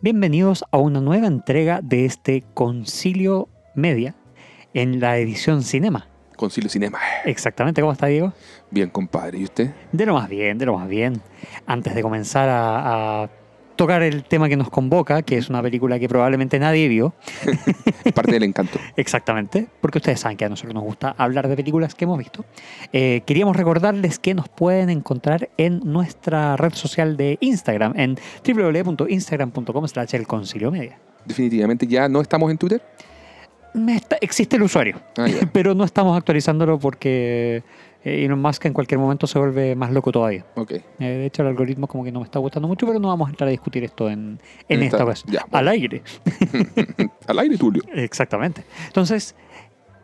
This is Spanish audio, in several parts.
Bienvenidos a una nueva entrega de este Concilio Media en la edición Cinema. Concilio Cinema. Exactamente, ¿cómo está Diego? Bien, compadre. ¿Y usted? De lo más bien, de lo más bien. Antes de comenzar a, a tocar el tema que nos convoca, que es una película que probablemente nadie vio. Parte del encanto. Exactamente, porque ustedes saben que a nosotros nos gusta hablar de películas que hemos visto. Eh, queríamos recordarles que nos pueden encontrar en nuestra red social de Instagram, en www.instagram.com slash el concilio media. Definitivamente ya no estamos en Twitter. Está- existe el usuario, Ah, pero no estamos actualizándolo porque Elon Musk en cualquier momento se vuelve más loco todavía. Eh, de hecho, el algoritmo como que no me está gustando mucho, pero no vamos a entrar a discutir esto en, en esta esta- ya, bueno. Al aire. Al aire, Tulio. Exactamente. Entonces,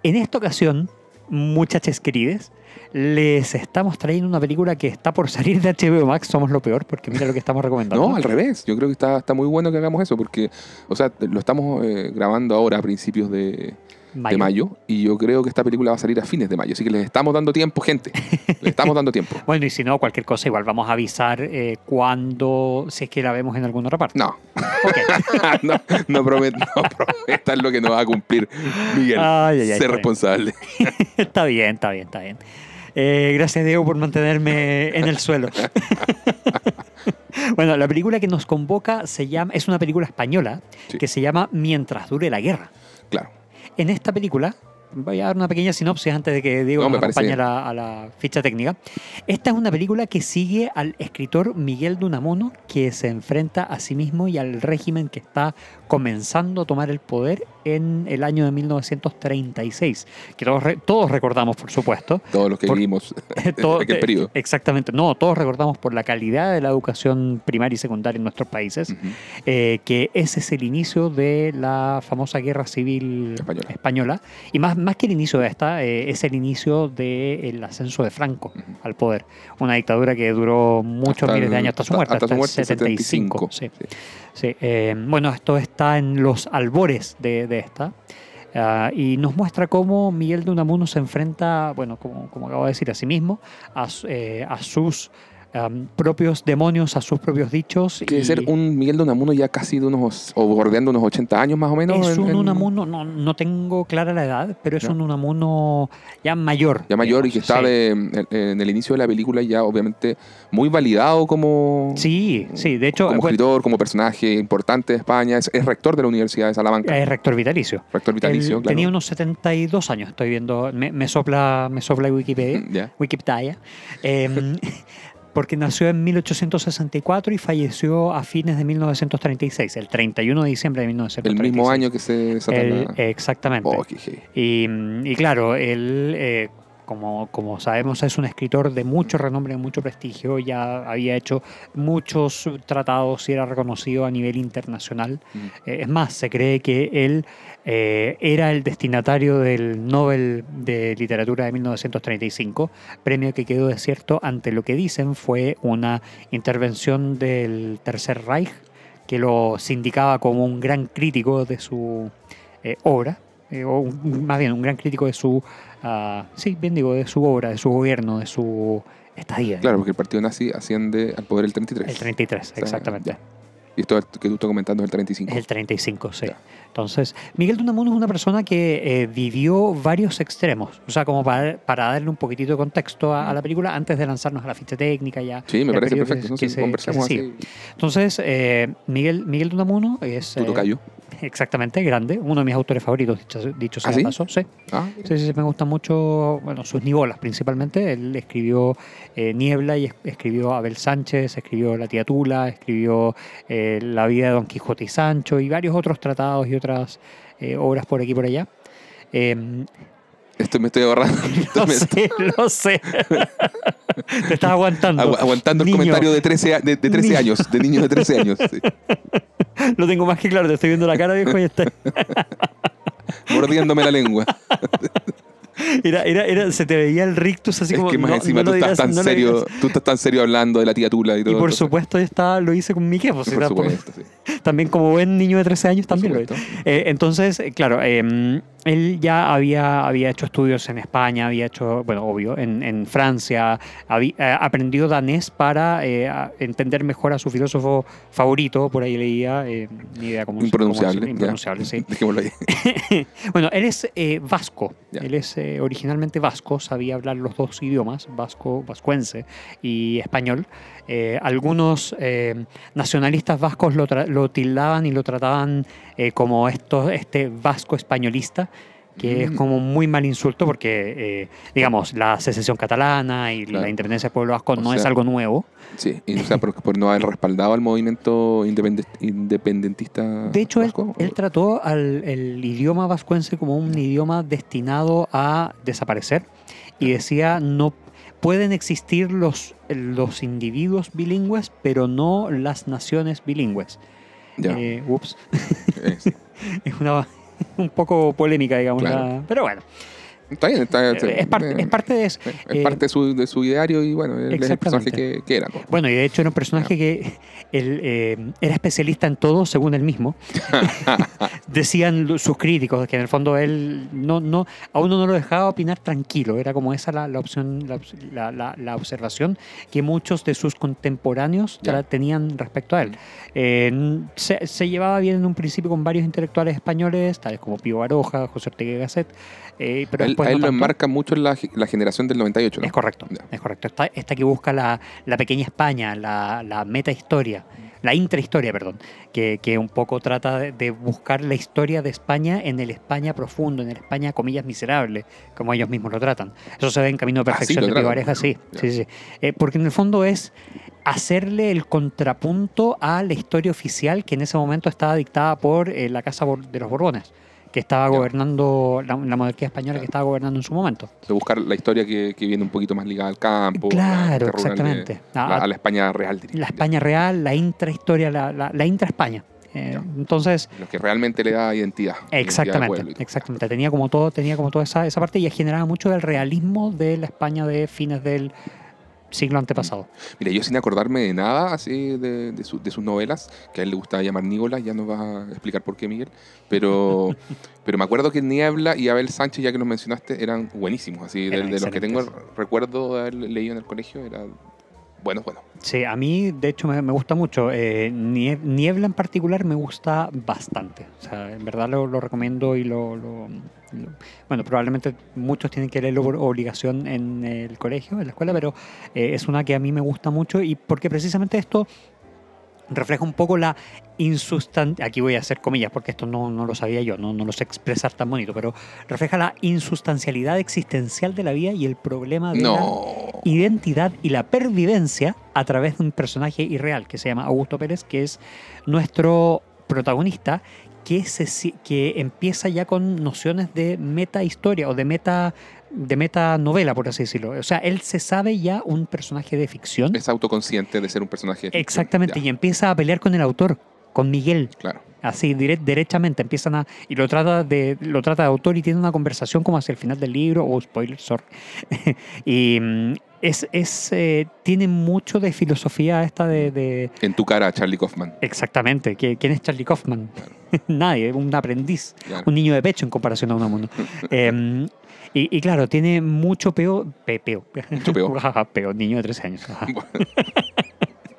en esta ocasión, muchachos querides, les estamos trayendo una película que está por salir de HBO Max. Somos lo peor, porque mira lo que estamos recomendando. No, al revés. Yo creo que está, está muy bueno que hagamos eso porque, o sea, lo estamos eh, grabando ahora a principios de, de mayo y yo creo que esta película va a salir a fines de mayo. Así que les estamos dando tiempo, gente. Les estamos dando tiempo. Bueno, y si no, cualquier cosa, igual vamos a avisar eh, cuando, si es que la vemos en alguna otra parte. No, no, no, promet- no prometan lo que no va a cumplir Miguel. Ay, ay, ay, ser responsable. está bien, está bien, está bien. Eh, gracias, Diego, por mantenerme en el suelo. bueno, la película que nos convoca se llama, es una película española Sí. que se llama Mientras dure la guerra. En esta película, voy a dar una pequeña sinopsis antes de que Diego No, nos acompañe a la, a la ficha técnica. Esta es una película que sigue al escritor Miguel de Unamuno, que se enfrenta a sí mismo y al régimen que está comenzando a tomar el poder en el año de 1936, que todos, todos recordamos, por supuesto. Todos los que Por- vivimos Todo- en aquel periodo. Exactamente, no, todos recordamos por la calidad de la educación primaria y secundaria en nuestros países, eh, que ese es el inicio de la famosa guerra civil Española. española. Y más, más que el inicio de esta, eh, es el inicio del ascenso de Franco al poder. Una dictadura que duró muchos Hasta miles de años hasta su muerte, hasta hasta, su el muerte, 75. 75, sí. sí. Sí, eh, bueno, esto está en los albores de, de esta. ah, y nos muestra cómo Miguel de Unamuno se enfrenta, bueno, como, como acabo de decir, a sí mismo, a, eh, a sus am, propios demonios, a sus propios dichos. Que y ser un Miguel de Unamuno ya casi de unos, o bordeando unos 80 años más o menos. es un en- Unamuno, no, no tengo clara la edad, pero es ¿Ya? un Unamuno ya mayor. Ya mayor y que digamos, está sí. de- en, en el inicio de la película ya obviamente muy validado como, Sí, sí, de hecho, como escritor, como personaje importante de España. Es, es rector de la Universidad de Salamanca. es rector vitalicio. rector vitalicio, Él claro. Tenía unos 72 años, estoy viendo, me, me sopla, me sopla Wikipedia. Ya. Wikipedia, em, porque nació en 1864 y falleció a fines de 1936, el 31 de diciembre de El 1936. mismo año que se desata El- la- exactamente. Oh. Y, y claro, él, eh, como, como sabemos, es un escritor de mucho renombre, de mucho prestigio, ya había hecho muchos tratados y era reconocido a nivel internacional. Mm. Eh, es más, se cree que él eh, era el destinatario del Nobel de Literatura de 1935, premio que quedó desierto ante lo que dicen fue una intervención del Tercer Reich que lo sindicaba como un gran crítico de su eh, obra, o un- más bien un gran crítico de su, ah, sí, bien digo, de su obra, de su gobierno, de su estadía. Claro, porque el partido nazi asciende al poder el 33. El 33, sea, exactamente. ya. Y esto que tú estás comentando es el 35. Es el 35, sí. Ya. Entonces, Miguel de Unamuno es una persona que eh, vivió varios extremos. O sea, como para, para darle un poquitito de contexto a, a la película antes de lanzarnos a la ficha técnica ya. Sí, me parece que- perfecto. que se- conversamos así. Entonces, eh, Miguel, Miguel es... Tu eh, tocayo. Exactamente, grande. Uno de mis autores favoritos, dicho, dicho sea ¿Ah, sí? paso. Sí. Ah, Sí, sí, sí, me gustan mucho, bueno, sus nivolas principalmente. Él escribió eh, Niebla y es- escribió Abel Sánchez, escribió La Tía Tula, escribió eh, La vida de Don Quijote y Sancho y varios otros tratados y otras eh, obras por aquí y por allá. Esto me estoy ahorrando. Lo me- sé, lo sé. Te estás aguantando. agu- aguantando el Niño. comentario de 13, a- de, de 13 Niño. años, de niños de 13 años. sí. Lo tengo más que claro, te estoy viendo la cara, viejo, y está. Mordiéndome la lengua. Era, era, era, se te veía el rictus así es como. que más no- encima no tú estás dirás- tan no serio, tú estás tan serio hablando de la tía Tula y todo. Y por supuesto, yo estaba, lo hice con mi jefe. por supuesto, sí. también como buen niño de 13 años también lo es. Eh, entonces, claro, em, él ya había, había hecho estudios en España, había hecho, bueno, obvio, en, en Francia, había eh, aprendido danés para eh, entender mejor a su filósofo favorito, por ahí leía, eh, ni idea cómo Impronunciable. Cómo, impronunciable, sí. Dejémoslo ahí. bueno, él es vasco, él es originalmente vasco, sabía hablar los dos idiomas, vasco, vascuense y español. Algunos nacionalistas vascos lo, lo, tildaban y lo trataban como esto, este vasco españolista, que es mm. como muy mal insulto porque, eh, digamos, la secesión catalana y la independencia del pueblo vasco no es algo nuevo. Sí, y, o sea, por, por, no haber respaldado al movimiento independentista. De hecho, él, él, trató al el idioma vascuense como un idioma destinado a desaparecer y decía no pueden existir los, los individuos bilingües, pero no las naciones bilingües. Eh, ups. es una un poco polémica, digamos. pero bueno. Está bien, está, eh, es, parte, es parte de eso. Es parte de su, de su ideario y bueno, es el personaje que, que era. Bueno, y de hecho era un personaje que él, eh, era especialista en todo, según él mismo. Decían sus críticos que en el fondo él no, no, a uno no lo dejaba opinar tranquilo. Era como esa la, la opción, la, la, la, observación que muchos de sus contemporáneos tenían respecto a él. Eh, se, se, llevaba bien en un principio con varios intelectuales españoles, tales como Pío Baroja, José Ortega Gasset. Eh, pero él, a él lo enmarca mucho en la, la generación del 98, ¿no? Es correcto, es correcto. Esta, esta, que busca la, la pequeña España, la, la meta historia la intrahistoria, perdón, que, que, un poco trata de, buscar la historia de España en el España profundo, en el España, comillas, miserable, como ellos mismos lo tratan. Eso se ve en Camino de ah, Perfección de Pivareja, sí, sí, sí. Eh, porque en el fondo es hacerle el contrapunto a la historia oficial que en ese momento estaba dictada por eh, la Casa de los Borbones que estaba gobernando, la, monarquía española que estaba gobernando en su momento. De buscar la historia que, viene un poquito más ligada al campo. Claro, exactamente. Ah, a, la España real, diría. La España real, la intrahistoria, la, la, intra-España. Eh, entonces lo que realmente le da identidad exactamente exactamente tenía como todo tenía como toda esa, esa parte y generaba mucho del realismo de la España de fines del siglo antepasado. Mira, yo sin acordarme de nada así de, de, sus novelas, que a él le gustaba llamar Nígolas, ya nos va a explicar por qué, Miguel, pero, pero me acuerdo que Niebla y Abel Sánchez, ya que los mencionaste, eran buenísimos, así, de, los que tengo recuerdo de haber leído en el colegio, era bueno, bueno. Sí, a mí de hecho me, gusta mucho. Eh, Niebla en particular me gusta bastante. O sea, en verdad lo, recomiendo y lo, Bueno, probablemente muchos tienen que leerlo por obligación en el colegio, en la escuela, pero eh, es una que a mí me gusta mucho y porque precisamente esto refleja un poco la insustancialidad, aquí voy a hacer comillas porque esto no, no lo sabía yo, no, no, lo sé expresar tan bonito, pero refleja la insustancialidad existencial de la vida y el problema de la identidad y la pervivencia a través de un personaje irreal que se llama Augusto Pérez, que es nuestro protagonista, que, se, que empieza ya con nociones de meta historia o de meta de meta novela, por así decirlo. O sea, él se sabe ya un personaje de ficción. Es autoconsciente de ser un personaje de Exactamente, y empieza a pelear con el autor, con Miguel. Claro. Así, derechamente, empiezan a... Y lo trata, de, lo trata de autor y tiene una conversación como hacia el final del libro, o oh, spoiler, sorry. y mm, es, es eh, tiene mucho de filosofía esta de, En tu cara, Charlie Kaufman. Exactamente. ¿Quién es Charlie Kaufman? Nadie, un aprendiz, un niño de pecho en comparación a un mundo. eh, y, claro, tiene mucho peo. peo. Mucho peo. peo, niño de 13 años.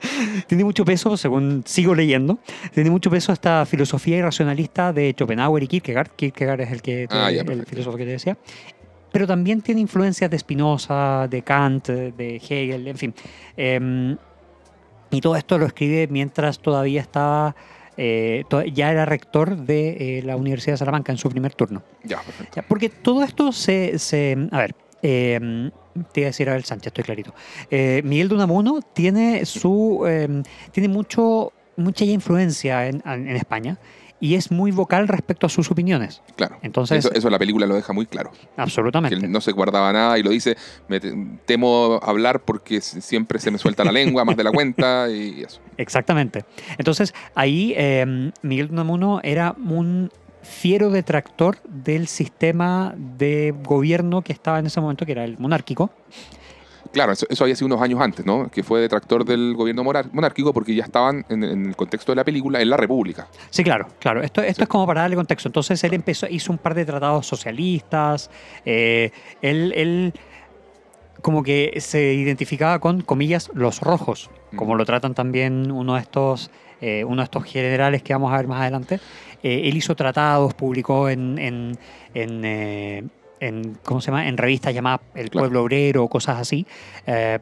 tiene mucho peso, según sigo leyendo, tiene mucho peso esta filosofía irracionalista de Schopenhauer y Kierkegaard. Kierkegaard es el, que ah, el filósofo que te decía. Pero también tiene influencias de Spinoza, de Kant, de Hegel, en fin. Em, y todo esto lo escribe mientras todavía estaba eh, ya era rector de eh, la Universidad de Salamanca en su primer turno. Ya, perfecto. porque todo esto se, se a ver, eh, te iba a decir Abel Sánchez, estoy clarito. Miguel de Unamuno tiene su, tiene mucho, mucha influencia en, en España y es muy vocal respecto a sus opiniones. Claro. Entonces, eso, la película lo deja muy claro. Absolutamente. Que no se guardaba nada y lo dice, me temo hablar porque siempre se me suelta la lengua más de la cuenta y eso. Exactamente. Entonces ahí eh, Miguel Unamuno era un fiero detractor del sistema de gobierno que estaba en ese momento, que era el monárquico. Claro, eso, había sido unos años antes, ¿no? Que fue detractor del gobierno monárquico porque ya estaban en, el contexto de la película en la República. Sí, claro, claro. Esto, esto es como para darle contexto. Entonces él empezó, hizo un par de tratados socialistas. Eh, él, él como que se identificaba con, comillas, los rojos, como lo tratan también uno de estos, eh, uno de estos generales que vamos a ver más adelante. Eh, él hizo tratados, publicó en, en, en en, ¿cómo se llama? en revistas llamadas El Pueblo Obrero, cosas así, eh,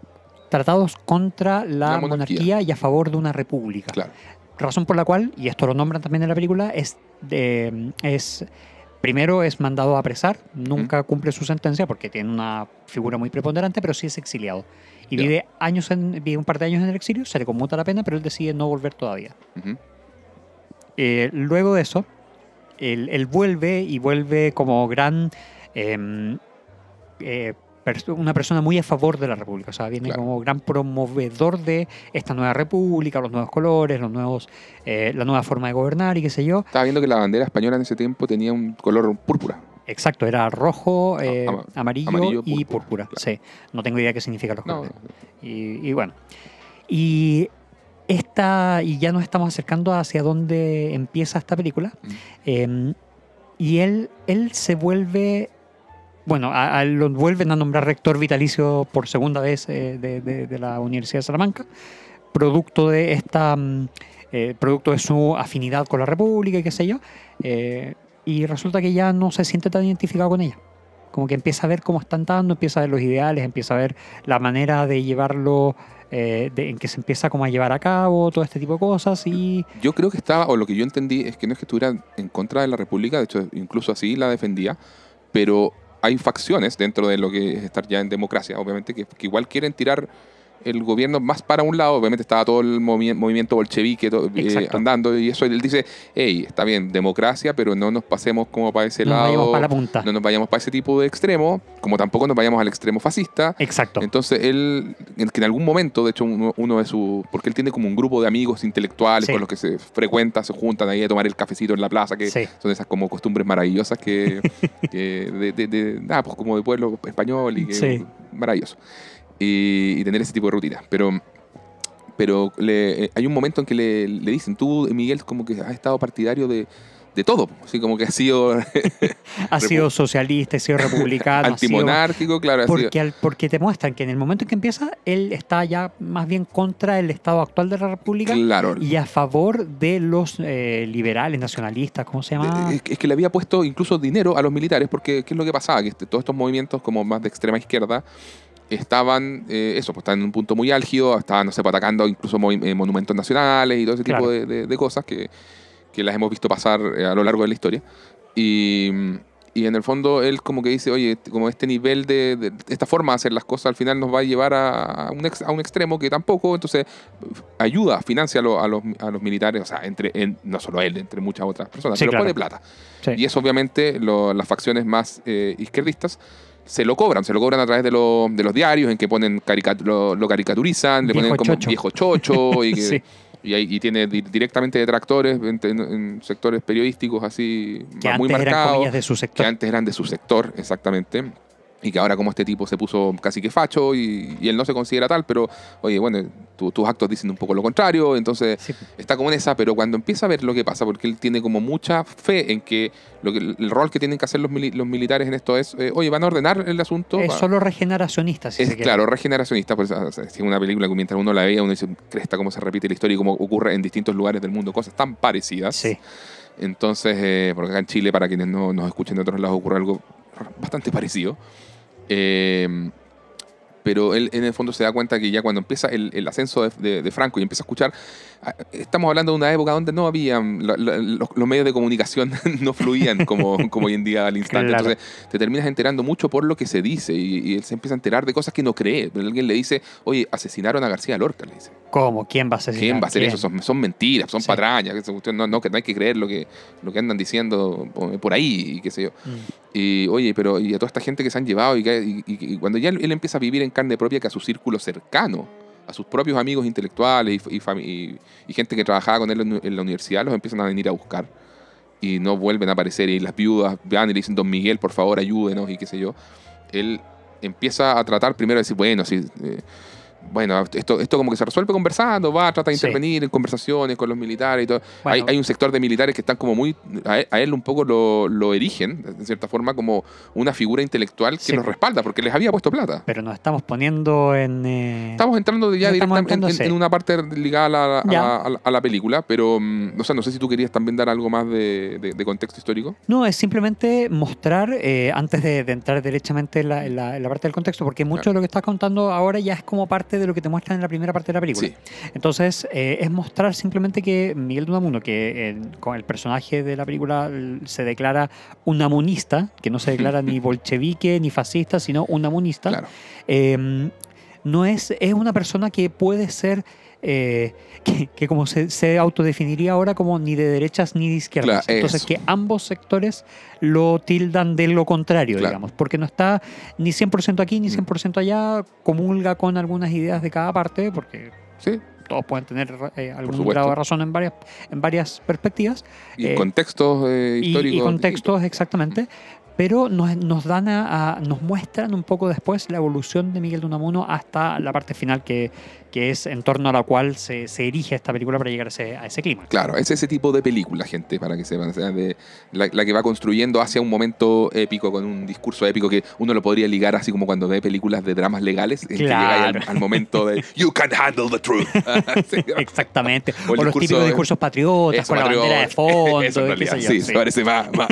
tratados contra la, monarquía. y a favor de una república. Razón por la cual, y esto lo nombran también en la película, es, es primero es mandado a apresar, nunca cumple su sentencia porque tiene una figura muy preponderante, pero sí es exiliado. Y vive años en, vive un par de años en el exilio, se le conmuta la pena, pero él decide no volver todavía. Eh, luego de eso, él, él, vuelve y vuelve como gran Em, eh, una persona muy a favor de la República, o sea, viene como gran promovedor de esta nueva República, los nuevos colores, los nuevos, eh, la nueva forma de gobernar y qué sé yo. Estaba viendo que la bandera española en ese tiempo tenía un color púrpura. Exacto, era rojo, eh, amarillo, y púrpura. Sí, no tengo idea qué significa los colores. Y, bueno, y esta, y ya nos estamos acercando hacia dónde empieza esta película. Mm. Em, y él, él se vuelve bueno, lo vuelven a nombrar rector vitalicio por segunda vez eh, de, la Universidad de Salamanca, producto de esta, mm, eh, producto de su afinidad con la República y qué sé yo, y resulta que ya no se siente tan identificado con ella. Como que empieza a ver cómo están dando, empieza a ver los ideales, empieza a ver la manera de llevarlo en que se empieza a llevar a cabo todo este tipo de cosas y... Yo creo que estaba, o lo que yo entendí es que no es que estuviera en contra de la República, de hecho incluso así la defendía, pero hay facciones dentro de lo que es estar ya en democracia, obviamente, que, igual quieren tirar el gobierno más para un lado, obviamente estaba todo el movimiento bolchevique eh, andando y eso él dice, hey, está bien, democracia, pero no nos pasemos como para ese lado. Vayamos para la punta. No nos vayamos para ese tipo de extremo, como tampoco nos vayamos al extremo fascista. Exacto. Entonces él, que en algún momento, de hecho, uno, de sus, porque él tiene como un grupo de amigos intelectuales con los que se frecuenta, se juntan ahí a tomar el cafecito en la plaza, que son esas como costumbres maravillosas que, de, de, nada, pues como de pueblo español y que maravilloso y, tener ese tipo de rutina. Pero, pero le, eh, hay un momento en que le, le, dicen, tú, Miguel, como que has estado partidario de, de todo, así como que ha sido... ha sido socialista, ha sido republicano. Antimonárquico, claro. Porque, porque te muestran que en el momento en que empieza, él está ya más bien contra el estado actual de la república claro. y a favor de los eh, liberales, nacionalistas, ¿cómo se llama? Es, que le había puesto incluso dinero a los militares, porque ¿qué es lo que pasaba? Que este, todos estos movimientos como más de extrema izquierda estaban, eh, eso, pues estaban en un punto muy álgido, estaban, no sé, pues, atacando incluso eh, monumentos nacionales y todo ese tipo de, cosas que, que, las hemos visto pasar eh, a lo largo de la historia. Y, y, en el fondo él como que dice, oye, como este nivel de, esta forma de hacer las cosas al final nos va a llevar a, un, a un, extremo que tampoco, entonces ayuda, financia a, los, a los, militares, o sea, entre, no solo él, entre muchas otras personas, pero pone plata. Y eso obviamente las facciones más izquierdistas se lo cobran, se lo cobran a través de, de los diarios en que ponen lo, caricaturizan, le ponen como viejo chocho y, que, y, tiene directamente detractores en, sectores periodísticos así que muy marcados. de su sector. Que antes eran de su sector, exactamente y que ahora como este tipo se puso casi que facho y, él no se considera tal, pero oye, bueno, tus actos dicen un poco lo contrario, entonces está como en esa, pero cuando empieza a ver lo que pasa, porque él tiene como mucha fe en que, lo que el rol que tienen que hacer los, los militares en esto es, eh, oye, van a ordenar el asunto. Es solo regeneracionista, si es, Claro, regeneracionista, pues, es una película que mientras uno la ve, uno dice, cresta cómo se repite la historia y cómo ocurre en distintos lugares del mundo, cosas tan parecidas. Sí. Entonces, eh, porque acá en Chile, para quienes no nos escuchen de otros lados, ocurre algo bastante parecido. Eh, pero él en el fondo se da cuenta que ya cuando empieza el, ascenso de, Franco y empieza a escuchar, estamos hablando de una época donde no había, los, medios de comunicación no fluían como, como hoy en día al instante. Entonces te terminas enterando mucho por lo que se dice y, él se empieza a enterar de cosas que no cree. Alguien le dice, oye, asesinaron a García Lorca, le dice. ¿Cómo? ¿Quién va a asesinar? ¿Quién va a hacer eso? Son, mentiras, son patrañas. No, no, no hay que creer lo que, lo que andan diciendo por ahí y qué sé yo. Mm. Y oye, pero y a toda esta gente que se han llevado y, cuando ya él, empieza a vivir en carne propia que a su círculo cercano, a sus propios amigos intelectuales y, gente que trabajaba con él en, la universidad, los empiezan a venir a buscar y no vuelven a aparecer y las viudas van y le dicen, don Miguel, por favor, ayúdenos y qué sé yo. Él empieza a tratar primero de decir, bueno, si bueno, esto, esto como que se resuelve conversando, va, trata de intervenir en conversaciones con los militares y todo. hay, hay, un sector de militares que están como muy, a él, un poco lo, lo, erigen, de cierta forma, como una figura intelectual que los respalda, porque les había puesto plata. Pero nos estamos poniendo en... Eh, estamos entrando ya directamente en, una parte ligada a la, a la, película, pero, mm, o sea, no sé si tú querías también dar algo más de, de, contexto histórico. No, es simplemente mostrar, eh, antes de, entrar derechamente en la, parte del contexto, porque mucho de lo que estás contando ahora ya es como parte de lo que te muestran en la primera parte de la película. Entonces, eh, es mostrar simplemente que Miguel Dunamuno, que eh, con el personaje de la película se declara unamunista, que no se declara ni bolchevique ni fascista, sino unamunista, eh, no es, es una persona que puede ser eh, que, como se, autodefiniría ahora como ni de derechas ni de izquierdas. Entonces que ambos sectores lo tildan de lo contrario, digamos, porque no está ni 100% aquí ni 100% mm. allá, comulga con algunas ideas de cada parte, porque sí. todos pueden tener eh, algún grado de razón en varias, en varias perspectivas. Y eh, contextos históricos. Y, contextos, exactamente pero nos, nos dan a, nos muestran un poco después la evolución de Miguel de Unamuno hasta la parte final que, que es en torno a la cual se, se erige esta película para llegar a ese, a ese, clima. Claro, es ese tipo de película, gente, para que sepan. de, la, que va construyendo hacia un momento épico, con un discurso épico que uno lo podría ligar así como cuando ve películas de dramas legales, en que llega al, momento de You can handle the truth. Exactamente. O, los típicos discursos patriotas, con la bandera de fondo. Eso en realidad, sí, sí, parece más. más.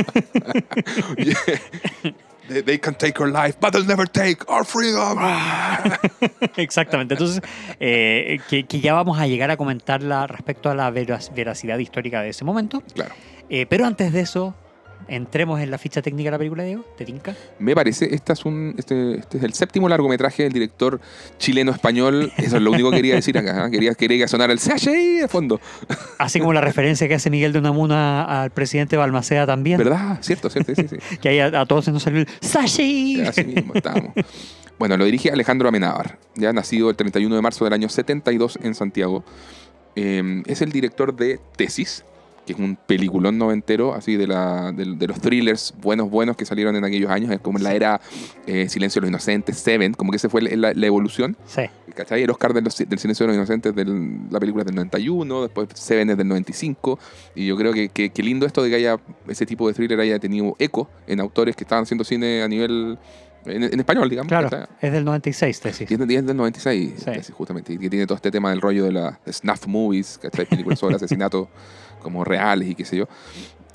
They, can take our life, but they'll never take our freedom. Exactamente. Entonces, eh, que, ya vamos a llegar a comentarla respecto a la veracidad histórica de ese momento. Claro. Eh, pero antes de eso, entremos en la ficha técnica de la película, Diego. ¿Te tinca? Me parece, esta es un, este, este, es el séptimo largometraje del director chileno-español. Eso es lo único que quería decir acá. ¿eh? Quería, quería sonar el CHI de fondo. Así como la referencia que hace Miguel de Unamuna al presidente Balmaceda también. ¿Verdad? Cierto, cierto, sí, sí. que ahí a, todos se nos salió el CHI. Así mismo estábamos. Bueno, lo dirige Alejandro Amenábar, ya nacido el 31 de marzo del año 72 en Santiago. Eh, es el director de Tesis, que es un peliculón noventero, así de, la, de, los thrillers buenos, buenos que salieron en aquellos años, es como en la era eh, Silencio de los Inocentes, Seven, como que ese fue la, evolución. Sí. ¿Cachai? El Oscar del Silencio de los Inocentes de la película del 91, después Seven es del 95, y yo creo que, que, lindo esto de que haya ese tipo de thriller haya tenido eco en autores que estaban haciendo cine a nivel en, español, digamos. Claro, es del 96, tesis. Es del 96, tesis, justamente. Y que tiene todo este tema del rollo de las snuff movies, que hay películas sobre asesinato como reales y qué sé yo.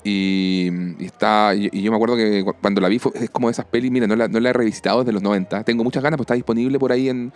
Y, está, y, yo me acuerdo que cuando la vi es como de esas pelis, mira, no la, no la he revisitado desde los 90. Tengo muchas ganas, pues está disponible por ahí en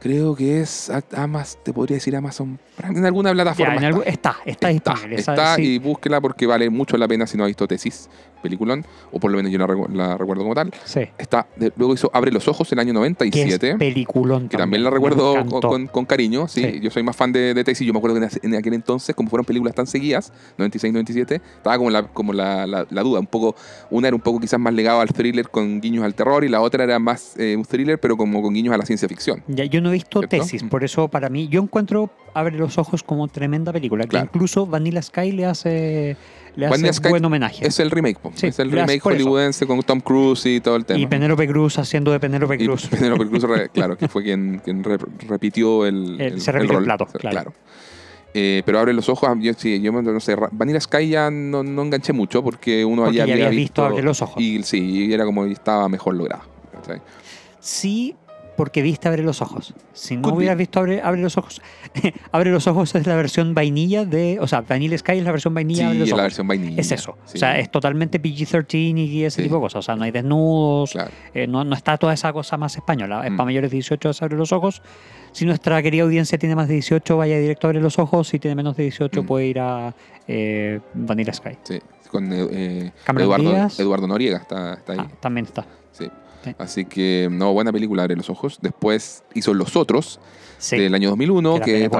Creo que es Amazon, te podría decir Amazon en alguna plataforma. está. está, disponible. Está, y búsquela porque vale mucho la pena si no ha visto Tesis, peliculón, o por lo menos yo la, recuerdo como tal. Sí. Está, luego hizo Abre los Ojos en el año 97. Que es peliculón. Que también, la recuerdo con, cariño, sí. Yo soy más fan de, Tesis. Yo me acuerdo que en aquel entonces, como fueron películas tan seguidas, 96, 97, estaba como la, como la, la, duda. Un poco, una era un poco quizás más legado al thriller con guiños al terror y la otra era más eh, un thriller, pero como con guiños a la ciencia ficción. Ya, yo no he visto tesis, por eso para mí, yo encuentro Abre los ojos como tremenda película, que incluso Vanilla Sky le hace, le hace buen homenaje. Es el remake, es el remake hollywoodense con Tom Cruise y todo el tema. Y Penelope Cruz haciendo de Penelope Cruz. Penelope Cruz, claro, que fue quien, quien repitió el, el, se repitió el, plato, claro. Eh, pero abre los ojos, yo, sí, yo no sé, Vanilla Sky ya no, no enganché mucho porque uno porque ya había visto, Abre los ojos. Y sí, era como estaba mejor logrado. Sí, porque viste Abre los Ojos. Si no hubieras visto Abre, Abre los Ojos, Abre los Ojos es la versión vainilla de. O sea, Vanilla Sky es la versión vainilla sí, Abre los es la versión vainilla. Es eso. O sea, es totalmente PG-13 y ese tipo de cosas. O sea, no hay desnudos, eh, no, no, está toda esa cosa más española. Es mm. para mayores de 18 Abre los Ojos. Si nuestra querida audiencia tiene más de 18, vaya directo a Abre los Ojos. Si tiene menos de 18, mm. puede ir a eh, Vanilla Sky. Sí, con eh, Eduardo, Eduardo, Noriega está, está ahí. Ah, también está. Sí. Así que, no, buena película, Abre los Ojos. Después hizo Los Otros, del año 2001, que, es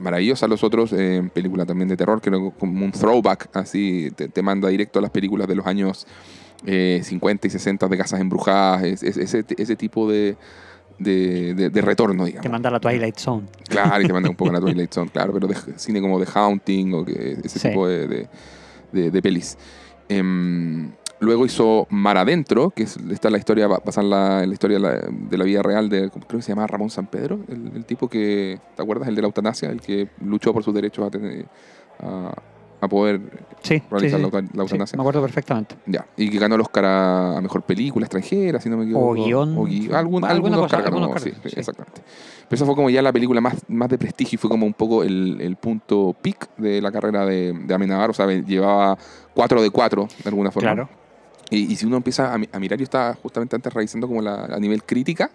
maravillosa Los Otros, eh, película también de terror, que como un throwback, así te, manda directo a las películas de los años 50 eh, y 60 de casas embrujadas, ese, ese tipo de, de, retorno, digamos. Te manda a la Twilight Zone. Claro, y te manda un poco a la Twilight Zone, claro, pero de cine como The Haunting o que, ese tipo de, de, pelis. Em, Luego hizo Mar Adentro, que es, está la historia, basada en la, en la historia de la, de la vida real de, creo que se llama Ramón San Pedro, el, el tipo que, ¿te acuerdas? El de la eutanasia, el que luchó por sus derechos a, tener, a, a poder Sí, realizar sí, la, sí. la Sí, eutanasia. me acuerdo perfectamente. Ya, y que ganó el Oscar a, a Mejor Película Extranjera, si no me equivoco. O guion. O gui- algún, Alguna cosa, Oscar ganó, sí, Oscar, sí, sí. exactamente. Pero esa fue como ya la película más, más de prestigio y fue como un poco el, el punto peak de la carrera de, de Amenábar. O sea, llevaba 4 de 4 de alguna forma. Claro. Y, y si uno empieza a, mi- a mirar, yo estaba justamente antes revisando como la, a nivel crítica,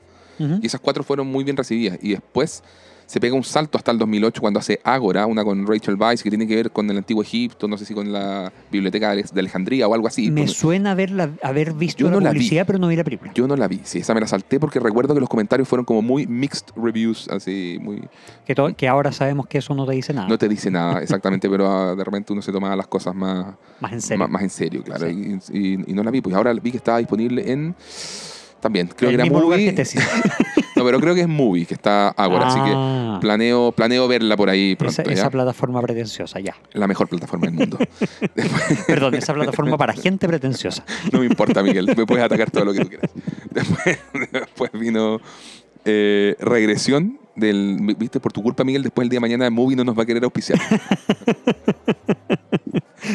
y esas cuatro fueron muy bien recibidas. Y después se pega un salto hasta el 2008 cuando hace Ágora, una con Rachel Weisz, que tiene que ver con el antiguo Egipto, no sé si con la biblioteca de Alejandría o algo así. Me suena haberla, haber visto Yo la no la vi. publicidad, pero no vi la película. Yo no la vi, sí, esa me la salté porque recuerdo que los comentarios fueron como muy mixed reviews, así, muy... Que, que ahora sabemos que eso no te dice nada. No te dice nada exactamente, pero ah, de repente uno se toma las cosas más, más en serio. más, más en serio, claro. Sí. Y, y- y no la vi, pues ahora vi que estaba disponible en... También, creo El que era mismo lugar Movie. que Tesis. Pero creo que es Movie, que está ahora, así que Ah, planeo, planeo verla por ahí pronto. esa, ¿ya? esa plataforma pretenciosa, ya. La mejor plataforma del mundo. Perdón, esa plataforma para gente pretenciosa. No me importa, Miguel. Me puedes atacar todo lo que tú quieras. Después, después vino eh, Regresión. Del, Viste, por tu culpa, Miguel, después el día de mañana Movie no nos va a querer auspiciar.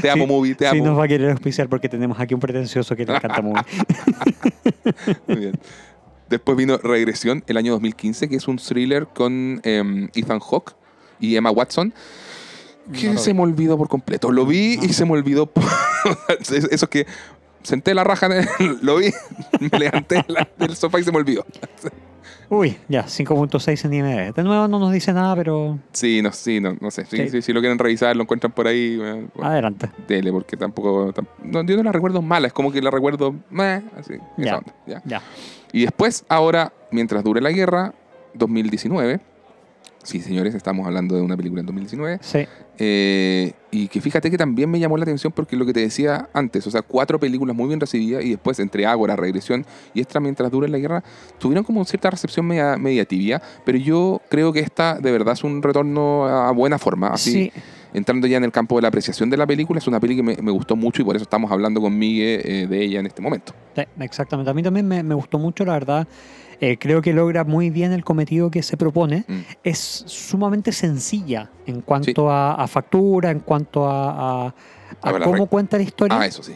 te amo, Sí, Movie, te Sí amo. nos va a querer auspiciar porque tenemos aquí un pretencioso que le encanta muy. Muy bien. Después vino Regresión, el año 2015, que es un thriller con eh, Ethan Hawke y Emma Watson. Que No se vi. me olvidó por completo. Lo vi y se me olvidó. por- Eso que senté la raja, el- lo vi, me levanté la- del sofá y se me olvidó. Uy, ya, 5.6 en IMDb. De nuevo no nos dice nada, pero Sí, no, sí, no, no sé. Sí, Sí. sí, si lo quieren revisar, lo encuentran por ahí. eh, bueno, adelante. Dele, porque tampoco. tam- no, yo no la recuerdo mala, es como que la recuerdo. meh, así, esa Ya. onda, ya. Ya. Y después, ahora, mientras dure la guerra, 2019. Sí, señores, estamos hablando de una película en 2019. Sí. eh, y que fíjate que también me llamó la atención porque lo que te decía antes, o sea, cuatro películas muy bien recibidas y después entre Ágora, Regresión y esta mientras dure la guerra, tuvieron como cierta recepción media, media tibia, pero yo creo que esta de verdad es un retorno a buena forma. Así, Sí. Entrando ya en el campo de la apreciación de la película, es una película que me, me gustó mucho y por eso estamos hablando con Miguel eh, de ella en este momento. Sí, exactamente. A mí también me, me gustó mucho, la verdad. Eh, creo que logra muy bien el cometido que se propone. Mm. Es sumamente sencilla en cuanto a, a factura, en cuanto a, a- cómo cuenta la historia, Ah, eso sí.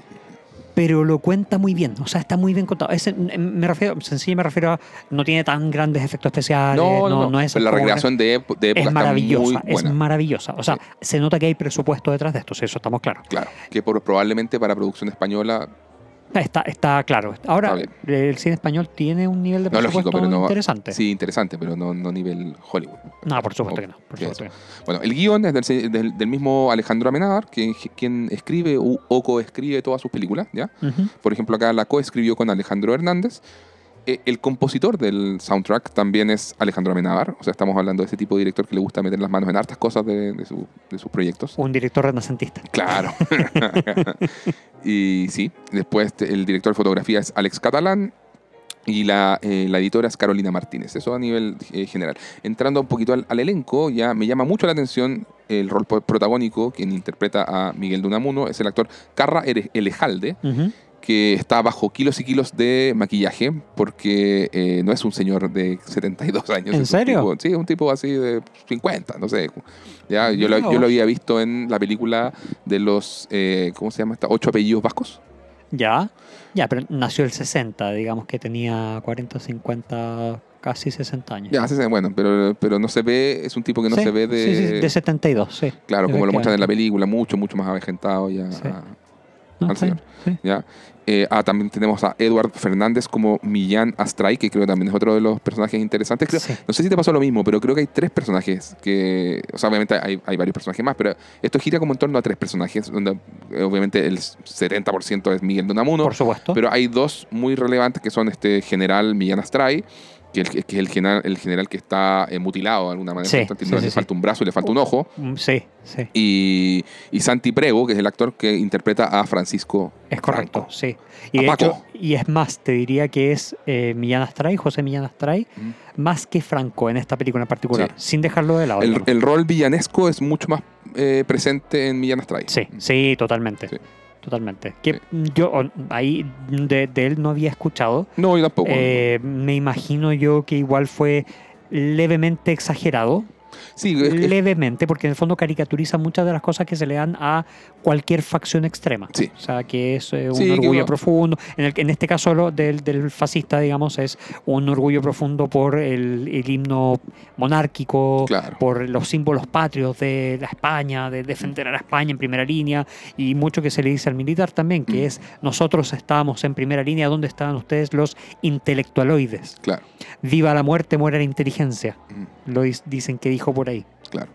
Pero lo cuenta muy bien. O sea, está muy bien contado. Es, me refiero, sencilla me refiero a no tiene tan grandes efectos especiales. No, no, no. es Pero la recreación de, ep- de época es está maravillosa, es maravillosa. O sea, Sí. se nota que hay presupuesto detrás de esto, sí, eso estamos claros. Claro, que por- probablemente para producción española, Está, está claro. Ahora, Está el cine español tiene un nivel de no presupuesto lógico, pero no. interesante. Sí, interesante, pero no, no nivel Hollywood. No, por supuesto que no. Por supuesto que no. Bueno, el guion es del, del- del mismo Alejandro Amenábar, quien, quien escribe u- o coescribe todas sus películas, ¿ya? Ujú. Por ejemplo, acá la coescribió con Alejandro Hernández. Eh, el compositor del soundtrack también es Alejandro Amenábar. O sea, estamos hablando de ese tipo de director que le gusta meter las manos en hartas cosas de, de su- de sus proyectos. Un director renacentista. Claro. y sí, después el director de fotografía es Alex Catalán y la, eh, la editora es Carolina Martínez. Eso a nivel eh, general. Entrando un poquito al, al elenco, ya me llama mucho la atención el rol protagónico, quien interpreta a Miguel Dunamuno, es el actor Carra Elejalde. Que está bajo kilos y kilos de maquillaje, porque eh, no es un señor de 72 años. ¿En es un serio? tipo- sí, es un tipo así de 50, no sé. Ya, yo, lo, yo había visto en la película de los, eh, ¿cómo se llama esta? Ocho apellidos vascos. Ya. Ya, pero nació el 60, digamos que tenía 40, 50, casi 60 años. Ya, bueno, pero, pero no se ve, es un tipo que no Sí, se ve de... Sí, sí, de 72, sí. Claro, como lo muestran en la película, mucho, mucho más avejentado ya. Al sí. ¿ya? Eh, ah, también tenemos a Edward Fernández como Millán Astray, que creo que también es otro de los personajes interesantes. Creo- Sí. No sé si te pasó lo mismo, pero creo que hay tres personajes que... O sea, obviamente hay, hay varios personajes más, pero esto gira como en torno a tres personajes, donde eh, obviamente el 70% es Miguel Donamuno, Por supuesto. pero hay dos muy relevantes que son este general Millán Astray, que, el- que es el general, el general que está eh, mutilado de alguna manera, Sí, ¿no? sí, le falta un brazo y le falta un ojo. Mm, Sí, sí. Y, y Santi Prego, que es el actor que interpreta a Francisco. Es correcto, Franco. sí. Y, de A Paco. hecho, y es más, te diría que es eh, Millán Astray, José Millán Astray, Mm. más que Franco en esta película en particular, sin dejarlo de lado. El, el rol villanesco es mucho más eh, presente en Millán Astray. Sí, sí, totalmente. Totalmente. Que yo ahí de, él no había escuchado. No, yo tampoco. Eh, me imagino yo que igual fue levemente exagerado. Sí, levemente, porque en el fondo caricaturiza muchas de las cosas que se le dan a cualquier facción extrema. Sí. O sea, que es eh, un orgullo profundo. En, el, en este caso lo, del, del, fascista, digamos, es un orgullo profundo por el, el himno monárquico, por los símbolos patrios de la España, de defender a la España en primera línea, y mucho que se le dice al militar también, que mm. es nosotros estamos en primera línea, ¿dónde están ustedes los intelectualoides? Claro. Viva la muerte, muera la inteligencia. Mm. Lo dicen que dijo por ahí. Claro.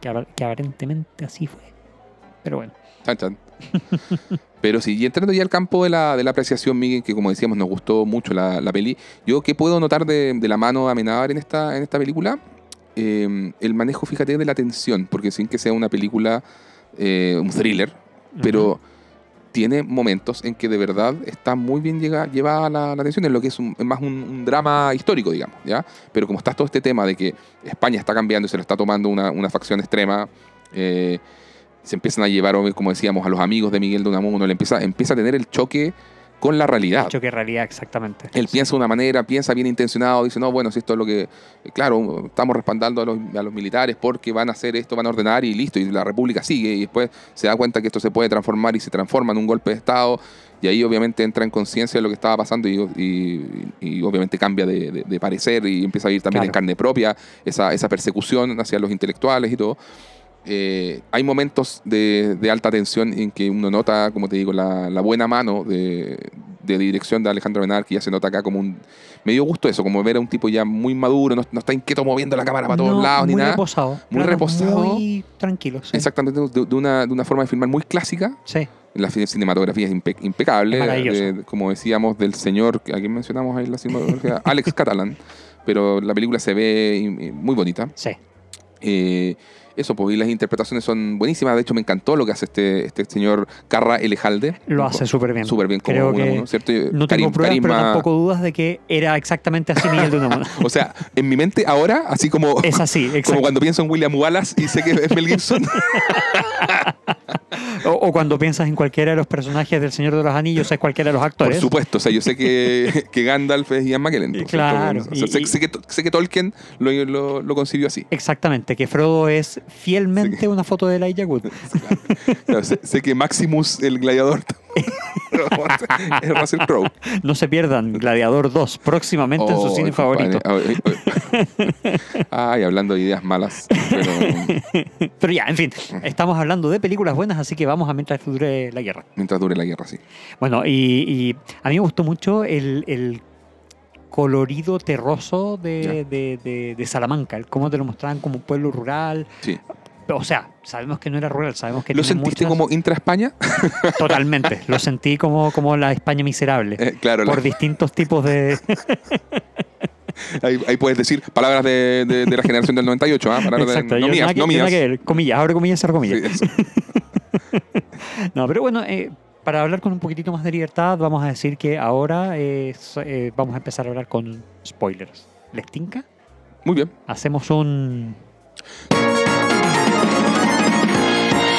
Que, aparentemente así fue. Pero bueno. Chan, chan. Pero sí, y entrando ya al campo de la, de la apreciación, Miguel, que como decíamos nos gustó mucho la, la peli, yo qué puedo notar de, de, la mano de Amenábar en esta, en esta película, em, el manejo, fíjate, de la tensión, porque sin que sea una película, eh, un thriller, pero tiene momentos en que de verdad está muy bien llevada la, la atención en lo que es, más un, drama histórico, digamos, ¿ya? Pero como está todo este tema de que España está cambiando y se lo está tomando una, una facción extrema, eh, se empiezan a llevar, como decíamos, a los amigos de Miguel de Unamuno, le empieza, empieza a tener el choque con la realidad. El choque realidad, exactamente. Él piensa de una manera, piensa bien intencionado, dice, no, bueno, si esto es lo que, claro, estamos respaldando a los, a los, militares porque van a hacer esto, van a ordenar y listo, y la República sigue, y después se da cuenta que esto se puede transformar y se transforma en un golpe de Estado, y ahí obviamente entra en conciencia de lo que estaba pasando y, y, obviamente cambia de, de, parecer y empieza a ir también en carne propia esa, esa persecución hacia los intelectuales y todo. Eh, hay momentos de, alta tensión en que uno nota, como te digo, la, buena mano de, dirección de Alejandro Benar, que ya se nota acá como un... Me dio gusto eso, como ver a un tipo ya muy maduro, no, está inquieto moviendo la cámara para todos lados ni nada. Reposado, muy reposado. Muy tranquilo. Exactamente, de, una, de una forma de filmar muy clásica. Sí. La cinematografía es impecable. como decíamos, del señor, ¿a quién mencionamos ahí la cinematografía? Alex Catalan. Pero la película se ve muy bonita. Sí. Eh, eso, pues, y las interpretaciones son buenísimas. De hecho, me encantó lo que hace este, este señor Carra Elejalde. Lo hace súper bien. Súper bien, como Creo ¿cierto? No tengo pruebas, pero tampoco dudas de que era exactamente así Miguel de Unamuno. o sea, en mi mente ahora, así como. Es así, exacto. Como cuando pienso en William Wallace y sé que es Mel Gibson. o, cuando piensas en cualquiera de los personajes del Señor de los Anillos, es cualquiera de los actores. Por supuesto, o sea, yo sé que, que Gandalf es Ian McKellen. Claro. O sea, sé, que, sé, que, Tolkien lo, lo, lo, concibió así. Exactamente, que Frodo es fielmente una foto de Elijah Wood. sé, que Maximus, el gladiador, es Russell Crowe. No se pierdan Gladiador 2, próximamente en su cine favorito. Ay, hablando de ideas malas. Pero... ya, en fin, estamos hablando de películas buenas, así que vamos a mientras dure la guerra. Mientras dure la guerra, sí. Bueno, y, a mí me gustó mucho el, colorido terroso de, de, de, Salamanca, el cómo te lo mostraban como un pueblo rural. Sí. O sea, sabemos que no era rural, sabemos que... ¿Lo sentiste como intra-España? Totalmente, lo sentí como, como la España miserable. Eh, claro. Por distintos tipos de... Ahí, puedes decir palabras de, de, la generación del 98, ¿ah? Exacto, no mías, no mías. comillas, abre comillas, cierra comillas. no, pero bueno, eh, para hablar con un poquitito más de libertad, vamos a decir que ahora eh, vamos a empezar a hablar con spoilers. ¿Les tinca? Muy bien. Hacemos un...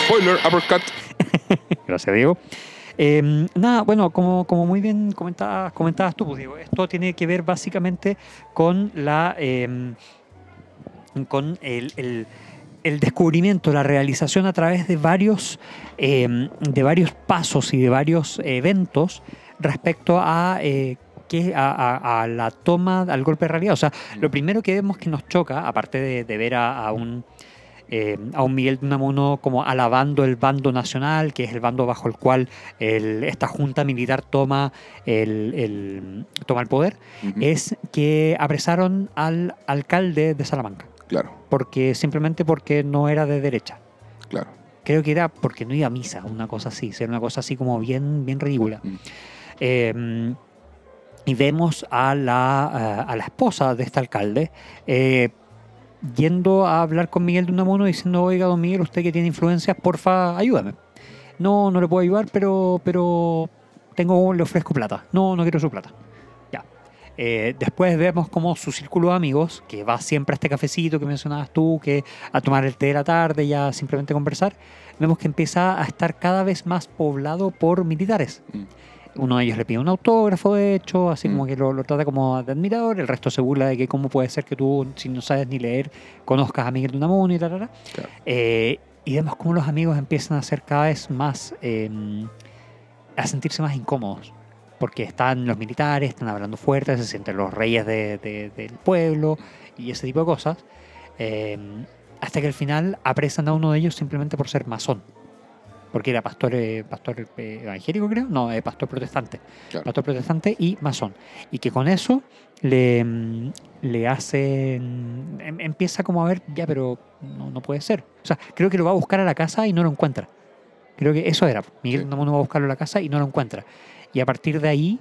Spoiler, uppercut. Gracias, Diego. Em, nada, bueno, como, muy bien comentabas, comentabas tú, pues, digo, esto tiene que ver básicamente con la em, con el, descubrimiento, la realización a través de varios, em, de varios pasos y de varios eventos respecto a eh, a, la toma, al golpe de realidad. O sea, lo primero que vemos que nos choca, aparte de, ver a, un eh, a un Miguel de Unamuno como alabando el bando nacional, que es el bando bajo el cual esta junta militar toma el, toma el poder, es que apresaron al alcalde de Salamanca. Claro. Porque, simplemente porque no era de derecha. Claro. Creo que era porque no iba a misa, una cosa así, era una cosa así como bien, bien ridícula. Eh, y vemos a la, a la esposa de este alcalde eh, yendo a hablar con Miguel de Unamuno diciendo, oiga, don Miguel, usted que tiene influencias, porfa, ayúdame. No, no le puedo ayudar, pero, pero tengo, le ofrezco plata. No, no quiero su plata. Ya. Eh, después vemos como su círculo de amigos, que va siempre a este cafecito que mencionabas tú, que a tomar el té de la tarde y a simplemente conversar, vemos que empieza a estar cada vez más poblado por militares. Mm. Uno de ellos le pide un autógrafo, de hecho, así Mm. como que lo, lo trata como de admirador. El resto se burla de que cómo puede ser que tú, si no sabes ni leer, conozcas a Miguel de Unamuno y tal. Claro. Eh, y vemos cómo los amigos empiezan a ser cada vez más, eh, a sentirse más incómodos. Porque están los militares, están hablando fuerte, se sienten los reyes de- de- del pueblo y ese tipo de cosas. Eh, hasta que al final apresan a uno de ellos simplemente por ser masón. Porque era pastor, eh, pastor eh, evangélico, creo. No, eh, pastor protestante. Claro. Pastor protestante y masón. Y que con eso le, mm, le hacen. em- empieza como a ver, ya, pero no, no puede ser. O sea, creo que lo va a buscar a la casa y no lo encuentra. Creo que eso era. Miguel Sí. Unamuno va a buscarlo a la casa y no lo encuentra. Y a partir de ahí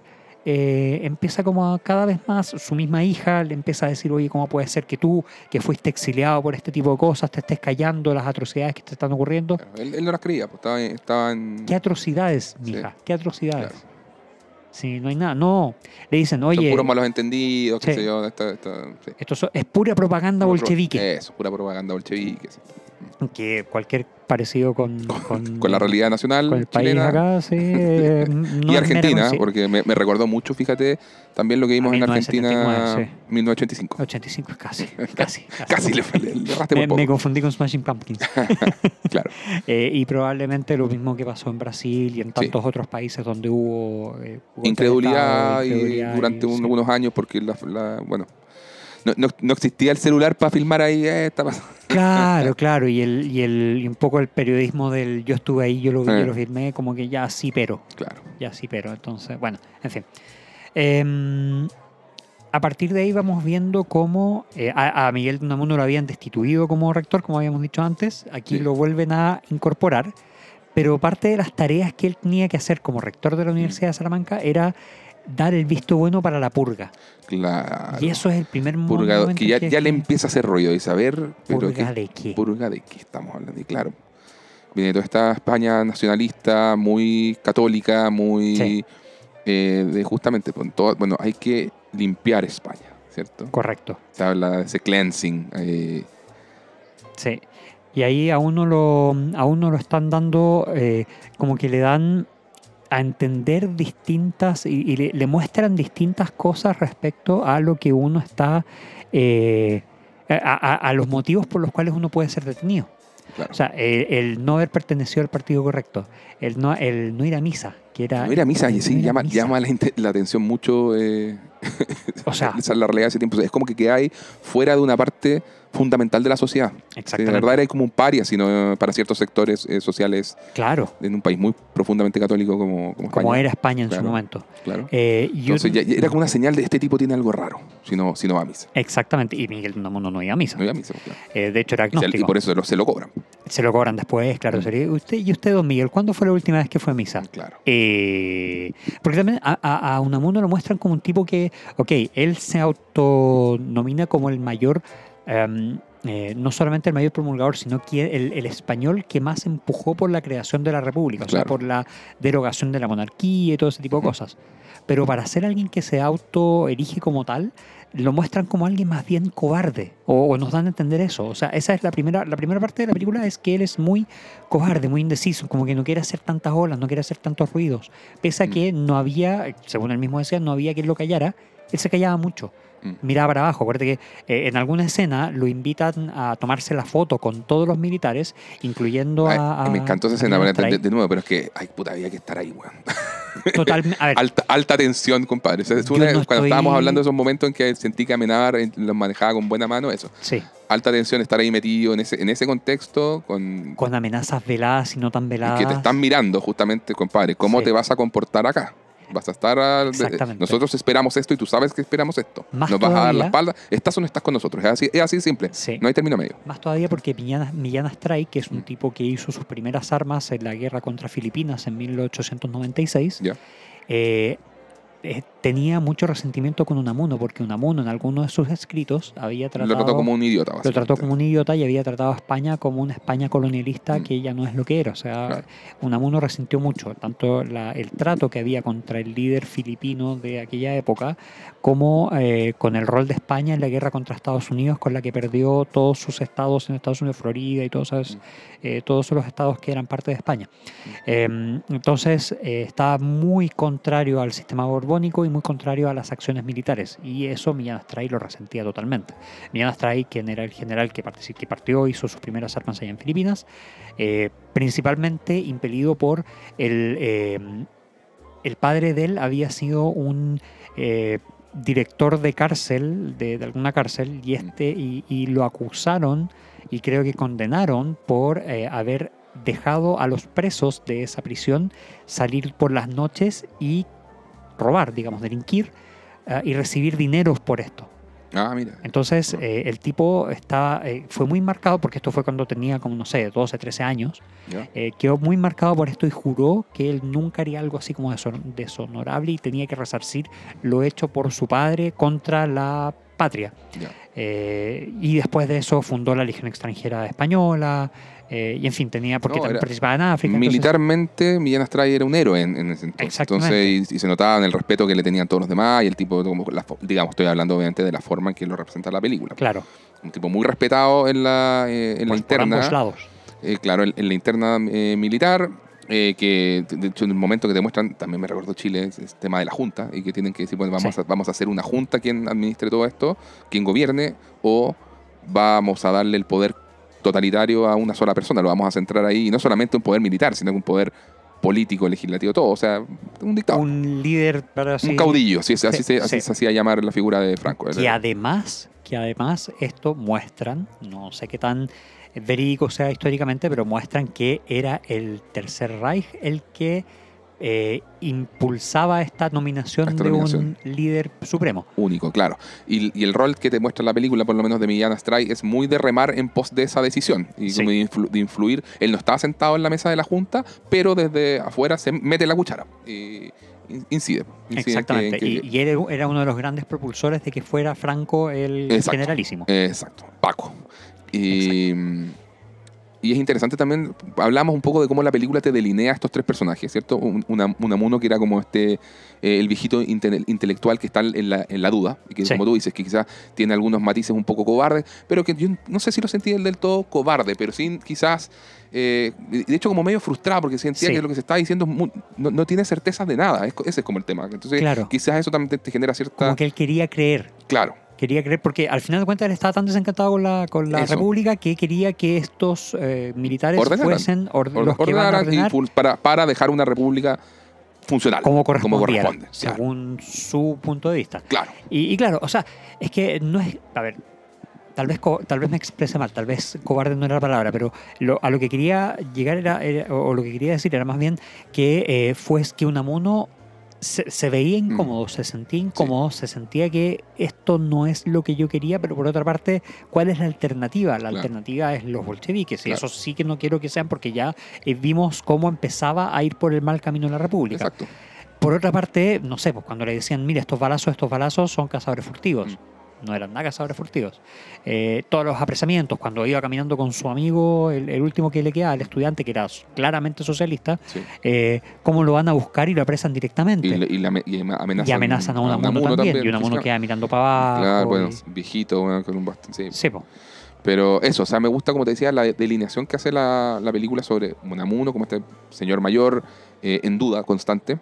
eh, empieza como a cada vez más, su misma hija le empieza a decir, oye, ¿cómo puede ser que tú, que fuiste exiliado por este tipo de cosas, te estés callando las atrocidades que te están ocurriendo? Claro, Él, él no las creía, pues estaba, estaba en... ¿Qué atrocidades, Sí. mija? ¿Qué atrocidades? Claro. Sí, no hay nada. No, le dicen, Son oye, puros malos entendidos, qué Sí. sé yo. Esta, esta- sí. esto es pura propaganda pro- bolchevique. Eso, pura propaganda bolchevique. Que cualquier parecido con, con, Con la realidad nacional con el país chilena acá, sí. eh, no y Argentina, porque me, me recordó mucho, fíjate, también lo que vimos A en Argentina 1979, 1985. 85 es casi, casi. Casi le, le, le Me, me confundí con Smashing Pumpkins. Claro. Eh, y probablemente lo mismo que pasó en Brasil y en tantos otros países donde hubo eh, Incredulidad, Estado, y incredulidad durante y- unos años, porque la, la- bueno, no, no- no existía el celular para filmar ahí, eh, está. Claro, claro, y, el, y, el, y un poco el periodismo del yo estuve ahí, yo lo vi, Eh. yo lo firmé, como que ya sí, pero, Claro. ya sí, pero, entonces, bueno, en fin. Em, a partir de ahí vamos viendo cómo eh, a, a Miguel de Unamuno lo habían destituido como rector, como habíamos dicho antes, aquí Sí. lo vuelven a incorporar, pero parte de las tareas que él tenía que hacer como rector de la Universidad de Salamanca era dar el visto bueno para la purga. Claro. Y eso es el primer Purga- momento que ya, en ya le empieza a hacer rollo y saber, pero ¿Purga ¿qué- de qué? ¿Purga de qué estamos hablando? Y claro, viene toda esta España nacionalista, muy católica, muy... Sí. eh, de justamente, con todo, bueno, hay que limpiar España, ¿cierto? Correcto. Se habla de ese cleansing. eh, Sí. Y ahí a uno lo, a uno lo están dando, eh, como que le dan a entender distintas y, y le, le muestran distintas cosas respecto a lo que uno está, eh, a, a- a los motivos por los cuales uno puede ser detenido. claro. O sea, el, el no haber pertenecido al partido correcto, el no, el no ir a misa, que era... no ir a misa, y sí, no llama, misa. llama la atención mucho. eh, O sea, esa es la realidad de ese tiempo. Es como que quedáis fuera de una parte fundamental de la sociedad. Sí, de exactamente. verdad eres como un paria, sino para ciertos sectores eh, sociales claro, en un país muy profundamente católico como, como España. como era España en su momento. Claro. Eh, Entonces ya, era como una señal de este tipo tiene algo raro, si no, si no va a misa. Exactamente, y Miguel Unamuno no iba a misa. No iba a misa, pues, claro. Eh, de hecho, era Y, se- agnóstico. y por eso se lo, se lo cobran. Se lo cobran después, claro. Mm. Usted, ¿Y usted, don Miguel, cuándo fue la última vez que fue a misa? Claro. Eh, porque también a, a- a Unamuno lo muestran como un tipo que, ok, él se autonomina como el mayor, em, eh, no solamente el mayor promulgador, sino que el, el español que más empujó por la creación de la república, o sea, por la derogación de la monarquía y todo ese tipo de cosas. Pero para ser alguien que se auto erige como tal, lo muestran como alguien más bien cobarde, o, o nos dan a entender eso. O sea, esa es la primera, la primera parte de la película, es que él es muy cobarde, muy indeciso, como que no quiere hacer tantas olas, no quiere hacer tantos ruidos. Pese a Mm. que no había, según él mismo decía, no había quien lo callara, él se callaba mucho. Mm. Miraba para abajo. Acuérdate que eh, en alguna escena lo invitan a tomarse la foto con todos los militares, incluyendo Ay, a. a- me encantó esa escena, de, nuevo, pero es que, ay, puta, había que estar ahí, weón. Totalmente. A ver, Alta, alta tensión, compadre. O sea, es Yo una- no Cuando estoy- estábamos hablando de esos momentos en que sentí que Amenábar eh, los manejaba con buena mano, eso. sí, Alta tensión, estar ahí metido en ese, en ese contexto con, con amenazas veladas y no tan y veladas. que te están mirando justamente, compadre. ¿Cómo Sí. te vas a comportar acá? Vas a estar. a- Exactamente. nosotros esperamos esto y tú sabes que esperamos esto. Más Nos vas a dar la espalda. ¿Estás o no estás con nosotros? Es así, es así simple. Sí. No hay término medio. Más todavía porque Millán, Astray, que es un Mm. tipo que hizo sus primeras armas en la guerra contra Filipinas en 1896, Ya. eh, eh, tenía mucho resentimiento con Unamuno, porque Unamuno en algunos de sus escritos había tratado... Lo trató como un idiota, Lo trató como un idiota y había tratado a España como una España colonialista Mm. que ya no es lo que era. O sea, Claro. Unamuno resintió mucho, tanto la- el trato que había contra el líder filipino de aquella época, como eh, con el rol de España en la guerra contra Estados Unidos, con la que perdió todos sus estados en Estados Unidos, Florida y todos, esos- Mm. eh, todos los estados que eran parte de España. Eh, entonces, eh, estaba muy contrario al sistema borbónico muy contrario a las acciones militares. Y eso Millán Astray lo resentía totalmente. Millán Astray, quien era el general que, partió, hizo sus primeras armas allá en Filipinas, eh, principalmente impelido por el, eh, el padre de él había sido un eh, director de cárcel, de, alguna cárcel, y, este, y, lo acusaron y creo que condenaron por haber dejado a los presos de esa prisión salir por las noches y robar, digamos, delinquir eh, y recibir dineros por esto. Ah, mira. Entonces, eh, el tipo estaba, eh, fue muy marcado, porque esto fue cuando tenía como, no sé, 12, 13 años, eh, quedó muy marcado por esto y juró que él nunca haría algo así como deshon- deshonorable y tenía que resarcir lo hecho por su padre contra la patria. Y después de eso fundó la Legión Extranjera Española, eh, y en fin, tenía, porque No, también participaba en África. entonces- Militarmente, Millán Astray era un héroe en, en ese entonces. Entonces, y, y se notaba en el respeto que le tenían todos los demás y el tipo, como la digamos, estoy hablando obviamente de la forma en que lo representa la película. Claro, Un tipo muy respetado en la, eh, en la por, por interna. ambos lados. Eh, claro, en, en la interna eh, militar, eh, que de hecho en el momento que te muestran, también me recordó Chile, es, es tema de la Junta, y que tienen que decir, bueno, vamos, Sí. a, vamos a hacer una Junta quien administre todo esto, quien gobierne, o vamos a darle el poder totalitario a una sola persona, lo vamos a centrar ahí, y no solamente un poder militar, sino que un poder político, legislativo, todo, o sea, un dictador. Un, Un líder, pero así, caudillo, sí, así, Sí, se, así sí. se hacía llamar la figura de Franco. que además, que además esto muestran, no sé qué tan verídico sea históricamente, pero muestran que era el Tercer Reich el que eh, impulsaba esta nominación Esta de nominación. un líder supremo. único, claro. Y, y el rol que te muestra la película, por lo menos de Millán Astray, es muy de remar en pos de esa decisión y Sí. de, influ- de influir. Él no estaba sentado en la mesa de la Junta, pero desde afuera se mete la cuchara y incide. incide en que- Exactamente. que- y y él era uno de los grandes propulsores de que fuera Franco el Exacto. generalísimo. Exacto, Paco. Y, y es interesante también, hablamos un poco de cómo la película te delinea a estos tres personajes, ¿cierto? Un, una, Unamuno que era como este, eh, el viejito inte- intelectual que está en la, en la duda, y que Sí. como tú dices, que quizás tiene algunos matices un poco cobardes, pero que yo no sé si lo sentí del todo cobarde, pero sí quizás, eh, de hecho como medio frustrado, porque sentía Sí. que lo que se está diciendo muy- no, no tiene certezas de nada, ese es como el tema. Entonces Claro. quizás eso también te, te genera cierta... Como que él quería creer. Claro. Quería creer, porque al final de cuentas él estaba tan desencantado con la, con la Eso. República que quería que estos eh, militares Ordenaran. fuesen or- Or- los que van a y ordenar para, para dejar una república funcional. como correspondiera, corresponde. Claro. según su punto de vista. Claro. Y, y claro, o sea, es que no es. A ver, tal vez, tal vez me exprese mal, tal vez cobarde no era la palabra, pero lo- a lo que quería llegar era, era- o lo que quería decir era más bien que eh, fue que Unamuno se, se veía Mm. incómodo, se sentía incómodo, se sentía que esto no es lo que yo quería, pero por otra parte, ¿cuál es la alternativa? La Claro. alternativa es los bolcheviques, y eso sí que no quiero que sean porque ya eh, vimos cómo empezaba a ir por el mal camino la República. Exacto. Por otra parte, no sé, pues cuando le decían, mira, estos balazos, estos balazos son cazadores furtivos. Mm. No eran nada cazadores furtivos. Eh, todos los apresamientos, cuando iba caminando con su amigo, el, el último que le queda, el estudiante que era claramente socialista, Sí. eh, cómo lo van a buscar y lo apresan Y, directamente. le- y y amenazan, y amenazan a Unamuno también, y Unamuno físicamente. queda mirando para abajo. Claro, bueno, viejito, bueno, con un bastón. Sí. Sí, po. Pero eso, o sea, me gusta, como te decía, la delineación que hace la, la película sobre Unamuno, como este señor mayor eh, en duda constante,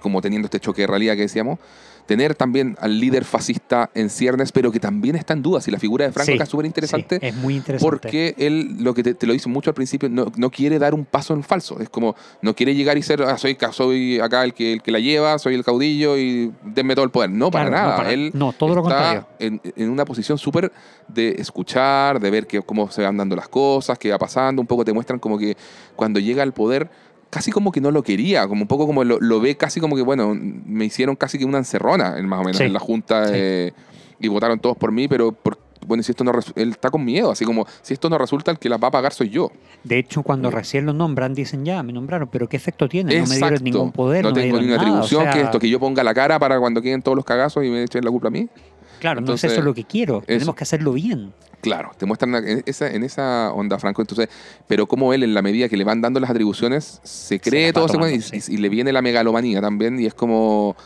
como teniendo este choque de realidad que decíamos. Tener también al líder fascista en ciernes, pero que también está en duda. Si la figura de Franco Sí, acá es súper interesante. sí, es muy interesante. Porque él, lo que te, te lo dice mucho al principio, no, no quiere dar un paso en falso. Es como, no quiere llegar y ser, ah, soy, soy acá el que, el que la lleva, soy el caudillo y denme todo el poder. No, para no, nada. para- él no, todo lo contrario. En, en una posición súper de escuchar, de ver que, cómo se van dando las cosas, qué va pasando. Un poco te muestran como que cuando llega al poder, casi como que no lo quería, como un poco como lo, lo ve casi como que, bueno, me hicieron casi que una encerrona, en más o menos, Sí, en la junta. sí. eh, y votaron todos por mí, pero por- bueno, si esto no él está con miedo, así como si esto no resulta, el que las va a pagar soy yo. De hecho, cuando recién lo nombran, dicen ya, me nombraron, pero ¿qué efecto tiene? No me dieron ningún poder. No, tengo ninguna atribución, que esto, que yo ponga la cara para cuando queden todos los cagazos y me echen la culpa a mí. Claro, no es eso lo que quiero. Tenemos que hacerlo bien. Claro, te muestran en esa, en esa onda, Franco. Entonces, pero como él, en la medida que le van dando las atribuciones, se cree todo y, y, le viene la megalomanía también, y es como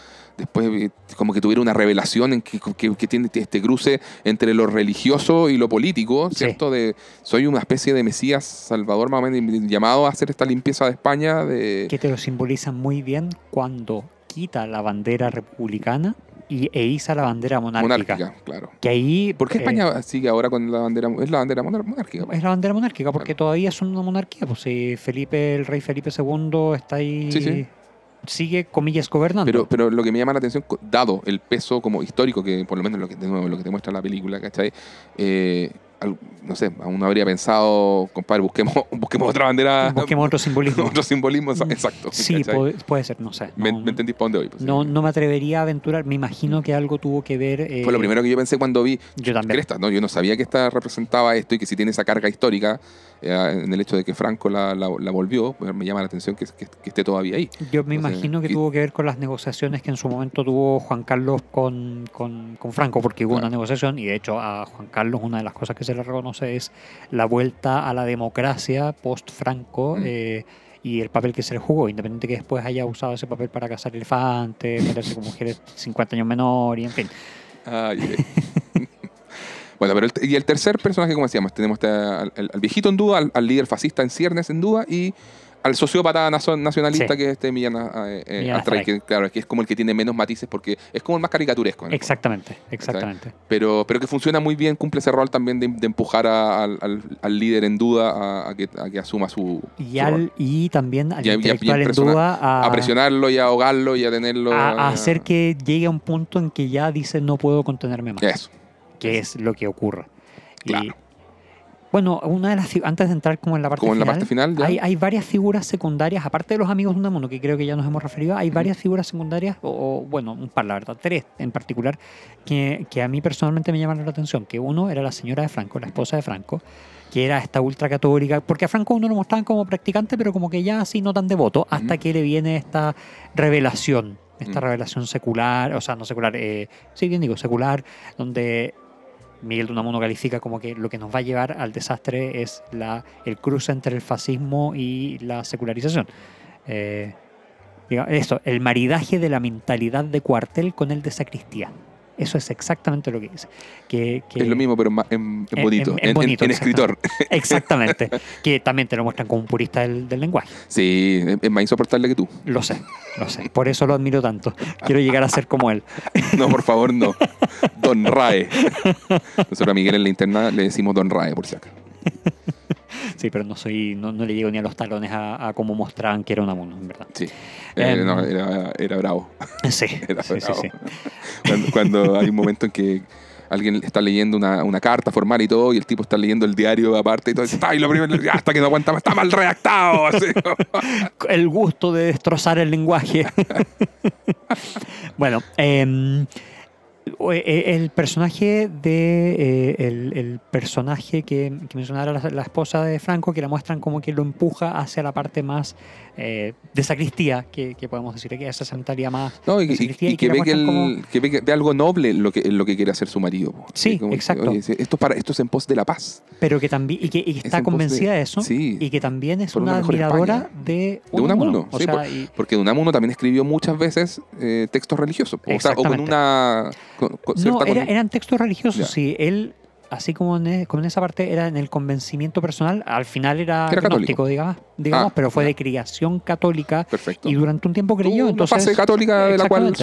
después eh, como que tuviera una revelación en que, que, tiene este cruce entre lo religioso y lo político, ¿cierto? De soy una especie de Mesías Salvador más o menos llamado a hacer esta limpieza de España. De... Que te lo simboliza muy bien cuando quita la bandera republicana y, e iza la bandera monárquica. Monárquica, claro. Que ahí, ¿Por qué eh, España sigue ahora con la bandera? Es la bandera monárquica. Es la bandera monárquica, porque todavía es una monarquía. Pues si Felipe, el rey Felipe II está ahí. Sigue, comillas, gobernando. Pero, pero lo que me llama la atención, dado el peso como histórico, que por lo menos lo que, de nuevo, lo que te muestra la película, ¿cachai? Eh, no sé, aún no habría pensado, compadre, busquemos, busquemos otra bandera. Busquemos otro simbolismo. otro simbolismo, mm, exacto. Sí, puede, ser, no sé. ¿Me, ¿me entendís para dónde voy? Pues, no, no me atrevería a aventurar, me imagino que algo tuvo que ver. Fue lo eh, primero que yo pensé cuando vi yo también. Cresta, ¿no? Yo no sabía que esta representaba esto y que si tiene esa carga histórica eh, en el hecho de que Franco la, la, volvió, pues, me llama la atención que, que, esté todavía ahí. Yo me imagino que, tuvo que ver con las negociaciones que en su momento tuvo Juan Carlos con, con, con Franco, porque hubo una negociación y de hecho a Juan Carlos una de las cosas que se le reconoce es la vuelta a la democracia post-Franco. Mm. Eh, y el papel que se le jugó, independiente que después haya usado ese papel para cazar elefantes, meterse con mujeres 50 años menor y en fin. bueno, pero y el tercer personaje, como decíamos, tenemos al, viejito en duda, al, al, líder fascista en ciernes en duda y al sociópata nacionalista que es este Millán, eh, eh que claro, que es como el que tiene menos matices porque es como el más caricaturesco. Exactamente, exactamente. Pero, pero que funciona muy bien, cumple ese rol también de, empujar al, al, líder en duda a, que, a que, asuma su, y, al, y también al intelectual en duda a, presionarlo y a ahogarlo y a tenerlo... A, hacer que llegue a un punto en que ya dice no puedo contenerme más. Eso. Que es lo que ocurre. Claro. Bueno, una de las antes de entrar como en la parte como final, en la parte final hay, hay, varias figuras secundarias, aparte de los amigos de Unamuno, que creo que ya nos hemos referido, hay varias figuras secundarias, o, bueno, un par, la verdad, tres en particular, que, que, a mí personalmente me llaman la atención. Que uno era la señora de Franco, la esposa de Franco, que era esta ultracatólica, porque a Franco uno lo mostraban como practicante, pero como que ya así no tan devoto, hasta que le viene esta revelación, esta revelación secular, o sea, no secular, eh, sí, bien digo, secular, donde Miguel de Unamuno califica como que lo que nos va a llevar al desastre es la, el cruce entre el fascismo y la secularización. Eh, esto, el maridaje de la mentalidad de cuartel con el de sacristía. Eso es exactamente lo que dice. Que, es lo mismo, pero en, bonito, en, escritor. Exactamente. que también te lo muestran como un purista del, lenguaje. Sí, es más insoportable que tú. Lo sé, lo sé. Por eso lo admiro tanto. Quiero llegar a ser como él. no, por favor, no. Don Rae. Nosotros a Miguel en la interna le decimos Don Rae, por si acaso. Sí, pero no soy, no, le llego ni a los talones a, cómo mostraban que era una mono, en verdad. Sí. Eh, em, era, bravo. Sí, sí, sí, Cuando, hay un momento en que alguien está leyendo una, carta formal y todo, y el tipo está leyendo el diario aparte y todo, y lo primero, hasta que no aguanta está mal redactado. el gusto de destrozar el lenguaje. bueno, eh, el personaje de eh, el, personaje que, que mencionaba la, esposa de Franco que la muestran como que lo empuja hacia la parte más eh, de sacristía que, podemos decir que esa sentaría más no, y, que, ve que, ve algo noble lo que lo que quiere hacer su marido sí exacto. esto para esto es en pos de la paz. Pero que también y que, está convencida de, eso y que también es una, admiradora de, de Unamuno, sí, porque Unamuno también escribió muchas veces textos religiosos o, o con una no, eran textos religiosos, sí. Él, así como en, e, como en, esa parte era en el convencimiento personal, al final era, católico, digamos, digamos ah, pero fue de criación católica. Perfecto. Y durante un tiempo creyó. Una entonces, fase católica de la cual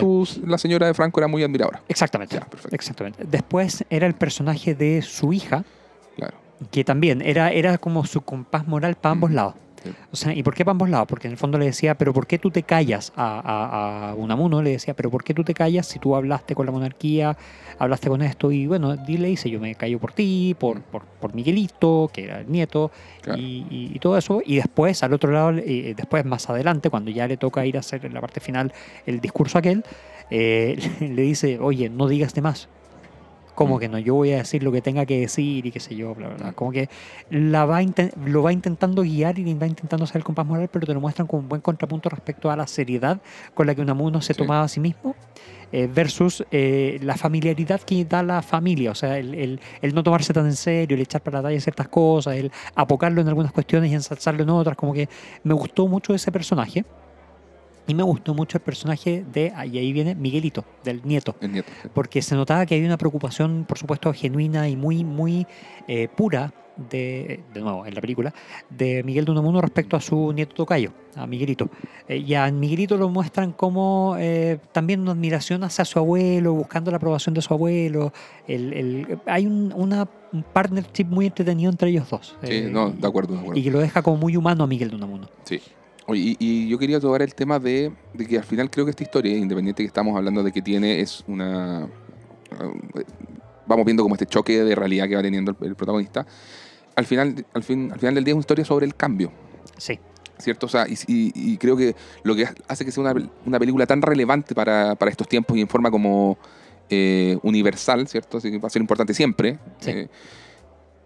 la señora de Franco era muy admiradora. Exactamente. exactamente. Después era el personaje de su hija. Que también era, era como su compás moral para ambos lados. O sea, ¿y por qué para ambos lados? Porque en el fondo le decía, pero ¿por qué tú te callas a, a, Unamuno? Le decía, pero ¿por qué tú te callas si tú hablaste con la monarquía, hablaste con esto? Y bueno, dile, dice, yo me callo por ti, por, por, por Miguelito, que era el nieto, y, todo eso. Y después, al otro lado, eh, después más adelante, cuando ya le toca ir a hacer en la parte final el discurso aquel, eh, le dice, oye, no digas de más. Como que no, yo voy a decir lo que tenga que decir y qué sé yo, bla, bla, bla. Como que la va lo va intentando guiar y va intentando hacer el compás moral, pero te lo muestran como un buen contrapunto respecto a la seriedad con la que Unamuno se tomaba a sí mismo. Eh, versus eh, la familiaridad que da la familia, o sea, el, el, el, no tomarse tan en serio, el echar para la talla ciertas cosas, el apocarlo en algunas cuestiones y ensalzarlo en otras, como que me gustó mucho ese personaje. Y me gustó mucho el personaje de, y ahí viene Miguelito, del nieto. Porque se notaba que hay una preocupación, por supuesto, genuina y muy, muy eh, pura, de, de nuevo, en la película, de Miguel de Unamuno respecto a su nieto Tocayo, a Miguelito. Eh, y a Miguelito lo muestran como eh, también una admiración hacia su abuelo, buscando la aprobación de su abuelo. El, el, hay un, una partnership muy entretenido entre ellos dos. Sí, no, de acuerdo, de acuerdo. Y que lo deja como muy humano a Miguel de Unamuno. Sí. Y, yo quería tocar el tema de, que al final creo que esta historia, independiente que estamos hablando de que tiene, es una... Eh, vamos viendo como este choque de realidad que va teniendo el, protagonista. Al final, al, fin, al final del día es una historia sobre el cambio. Sí. ¿Cierto? O sea, y, creo que lo que hace que sea una, película tan relevante para, estos tiempos y en forma como eh, universal, ¿cierto? Así que va a ser importante siempre. Eh,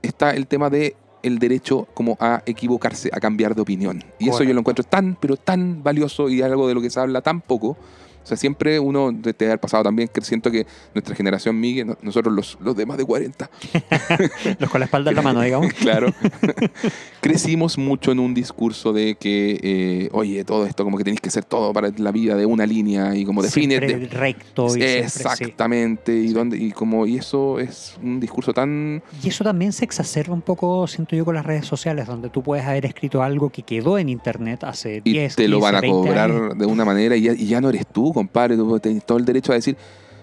está el tema de el derecho como a equivocarse, a cambiar de opinión. Y eso yo lo encuentro tan, pero tan valioso y algo de lo que se habla tan poco o sea, siempre uno, desde haber pasado también, que siento que nuestra generación, Miguel, nosotros los, los de más de 40. los con la espalda en la mano, digamos. claro. Crecimos mucho en un discurso de que, eh, oye, todo esto, como que tenéis que hacer todo para la vida de una línea y como define. recto. Y exactamente. y, dónde, y, como, y eso es un discurso tan. Y eso también se exacerba un poco, siento yo, con las redes sociales, donde tú puedes haber escrito algo que quedó en internet hace 10 Y te lo van a cobrar de una manera y y ya no eres tú compadre, tú tienes todo el derecho a decir,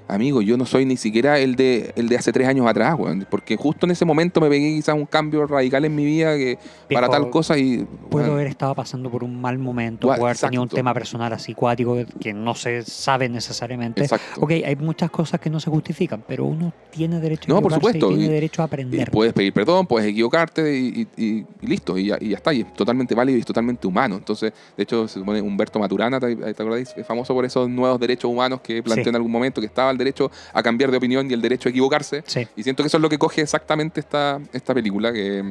amigo, yo no soy ni siquiera el de, el de hace tres años atrás, porque justo en ese momento me pegué quizás un cambio radical en mi vida que para tal cosa y... Puedo haber estado pasando por un mal momento, puedo haber tenido un tema personal así cuático que no se sabe necesariamente. Exacto. Ok, hay muchas cosas que no se justifican, pero uno tiene derecho a no, por supuesto. tiene derecho a aprender. puedes pedir perdón, puedes equivocarte y, listo, y ya, está, y es totalmente válido y es totalmente humano. Entonces, de hecho, se supone Humberto Maturana, ¿te, acordáis? Es famoso por esos nuevos derechos humanos que planteó en algún momento, que estaba derecho a cambiar de opinión y el derecho a equivocarse. Y siento que eso es lo que coge exactamente esta, esta película, que,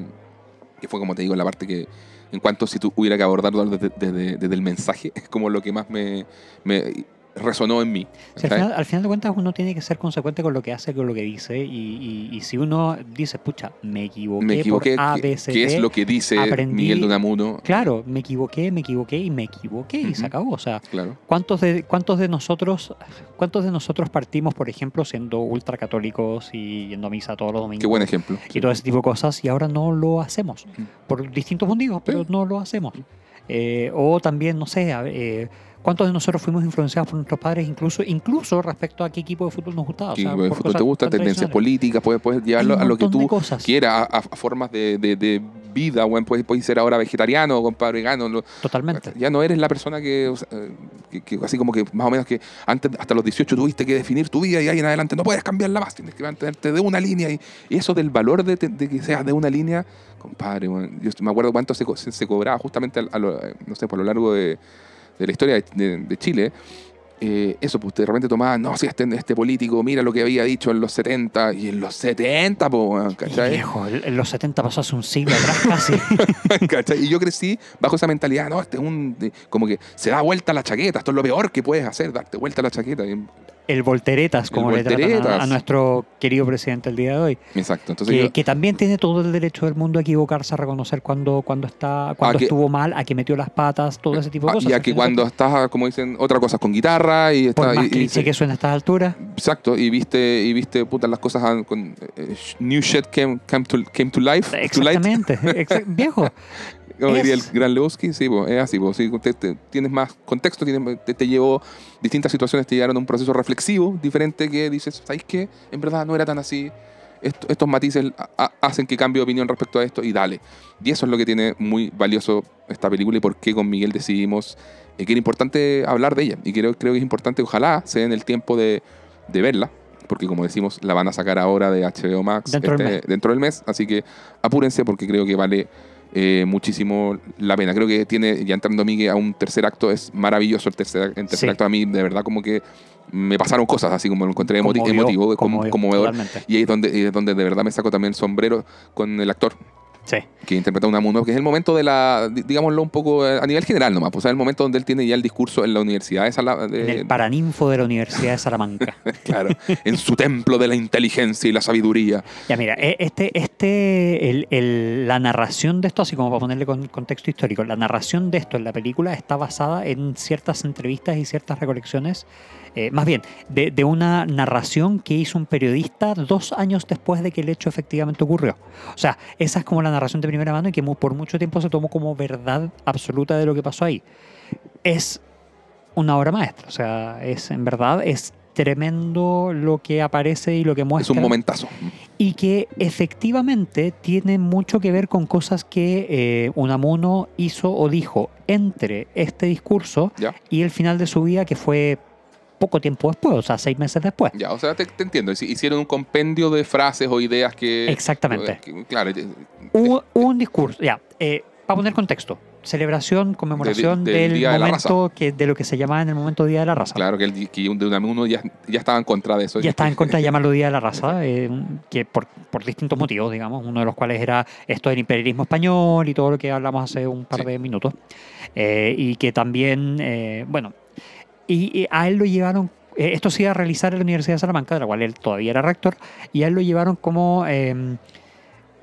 que fue, como te digo, la parte que, en cuanto si tú hubiera que abordarlo desde, desde el mensaje, es como lo que más me, me resonó en mí. al, final, de cuentas uno tiene que ser consecuente con lo que hace, con lo que dice, y, si uno dice, pucha, me equivoqué, me equivoqué ¿qué, es lo que dice Miguel Dunamuno? Claro, me equivoqué, me equivoqué y me equivoqué y se acabó. O sea, claro. ¿cuántos, de, ¿cuántos de nosotros cuántos de nosotros partimos, por ejemplo, siendo ultracatólicos y yendo a misa todos los domingos? Qué buen ejemplo. Y todo ese tipo de cosas, y ahora no lo hacemos, por distintos motivos, pero no lo hacemos. Eh, o también, no sé, eh, ¿Cuántos de nosotros fuimos influenciados por nuestros padres, incluso incluso respecto a qué equipo de fútbol nos gustaba? ¿Qué equipo de fútbol te gusta? Tendencias políticas, puedes, puedes llevarlo a lo que tú quieras, a, formas de, de, vida. Bueno, puedes, puedes, ser ahora vegetariano, compadre, vegano. Totalmente. Ya no eres la persona que, que, así como que más o menos que antes, hasta los 18 tuviste que definir tu vida y ahí en adelante no puedes cambiarla más, tienes que mantenerte de una línea. Y, eso del valor de, que seas de una línea, compadre, yo me acuerdo cuánto se, se, cobraba justamente a, lo, no sé, por lo largo de de la historia de, Chile, eh, eso, pues de repente tomaba, no, si este, este político, mira lo que había dicho en los 70, y en los 70, pues, ¿cachai? Viejo, en los 70 pasó hace un siglo atrás casi. ¿cachai? Y yo crecí bajo esa mentalidad, no, este es un, como que se da vuelta la chaqueta, esto es lo peor que puedes hacer, darte vuelta la chaqueta el volteretas, como le tratan a, nuestro querido presidente el día de hoy. Exacto. que, también tiene todo el derecho del mundo a equivocarse, a reconocer cuando, cuando, está, cuando estuvo mal, a que metió las patas, todo ese tipo de cosas. Y a que cuando estás, como dicen, otra cosa con guitarra y está. Por y, que suena a estas alturas. Exacto. Y viste, y viste puta, las cosas con eh, new shit came, to, came to life. Exactamente. viejo. Como diría el gran Lewski, sí, es así, tienes más contexto, tienes, te, llevó distintas situaciones, te llevaron a un proceso reflexivo diferente que dices, ¿sabes qué? En verdad no era tan así. estos matices hacen que cambie de opinión respecto a esto y dale. Y eso es lo que tiene muy valioso esta película y por qué con Miguel decidimos eh, que era importante hablar de ella. Y creo, creo que es importante, ojalá se den el tiempo de, de verla, porque como decimos, la van a sacar ahora de HBO Max dentro, del, este, mes. dentro del mes. Así que apúrense porque creo que vale eh, muchísimo la pena. Creo que tiene, ya entrando a mí, a un tercer acto es maravilloso el tercer, el tercer acto. A mí, de verdad, como que me pasaron cosas así como lo encontré emotivo, como, conmovedor. Y ahí es donde, es donde de verdad me saco también el sombrero con el actor. Que interpreta una Unamuno, que es el momento de la, digámoslo un poco eh, a nivel general nomás, pues es el momento donde él tiene ya el discurso en la Universidad de Salamanca. En el paraninfo de la Universidad de Salamanca. claro, en su templo de la inteligencia y la sabiduría. Ya mira, e, este, este, el, la narración de esto, así como para ponerle con, contexto histórico, la narración de esto en la película está basada en ciertas entrevistas y ciertas recolecciones eh, más bien, de, una narración que hizo un periodista dos años después de que el hecho efectivamente ocurrió. O sea, esa es como la narración de primera mano y que por mucho tiempo se tomó como verdad absoluta de lo que pasó ahí. Es una obra maestra, o sea, es en verdad, es tremendo lo que aparece y lo que muestra. Es un momentazo. Y que efectivamente tiene mucho que ver con cosas que eh, Unamuno hizo o dijo entre este discurso y el final de su vida, que fue poco tiempo después, o sea, seis meses después. Ya, o sea, te, entiendo. Hicieron un compendio de frases o ideas que. Exactamente. claro. Hubo, un discurso, ya, eh, para poner contexto. Celebración, conmemoración del, momento que, de lo que se llamaba en el momento Día de la Raza. Claro, que, el, que uno ya, ya estaba en contra de eso. Ya estaba en contra de llamarlo Día de la Raza, eh, que por, por, distintos motivos, digamos, uno de los cuales era esto del imperialismo español y todo lo que hablamos hace un par de minutos. Eh, y que también, bueno, y, a él lo llevaron, eh, esto se iba a realizar en la Universidad de Salamanca, de la cual él todavía era rector, y a él lo llevaron como... Em,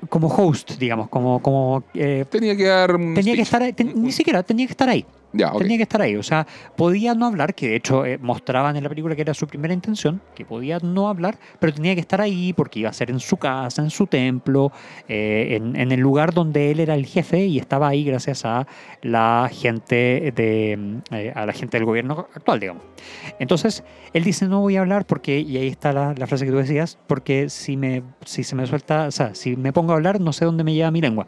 como host, digamos, como... como eh, tenía que dar... Tenía que estar, ni siquiera, tenía que estar ahí. Tenía que estar ahí. O sea, podía no hablar, que de hecho eh, mostraban en la película que era su primera intención, que podía no hablar, pero tenía que estar ahí porque iba a ser en su casa, en su templo, eh, en, el lugar donde él era el jefe y estaba ahí gracias a la gente de eh, a la gente del gobierno actual, digamos. Entonces, él dice, no voy a hablar porque, y ahí está la, frase que tú decías, porque si, me, si se me suelta, o sea, si me pongo a hablar, no sé dónde me lleva mi lengua.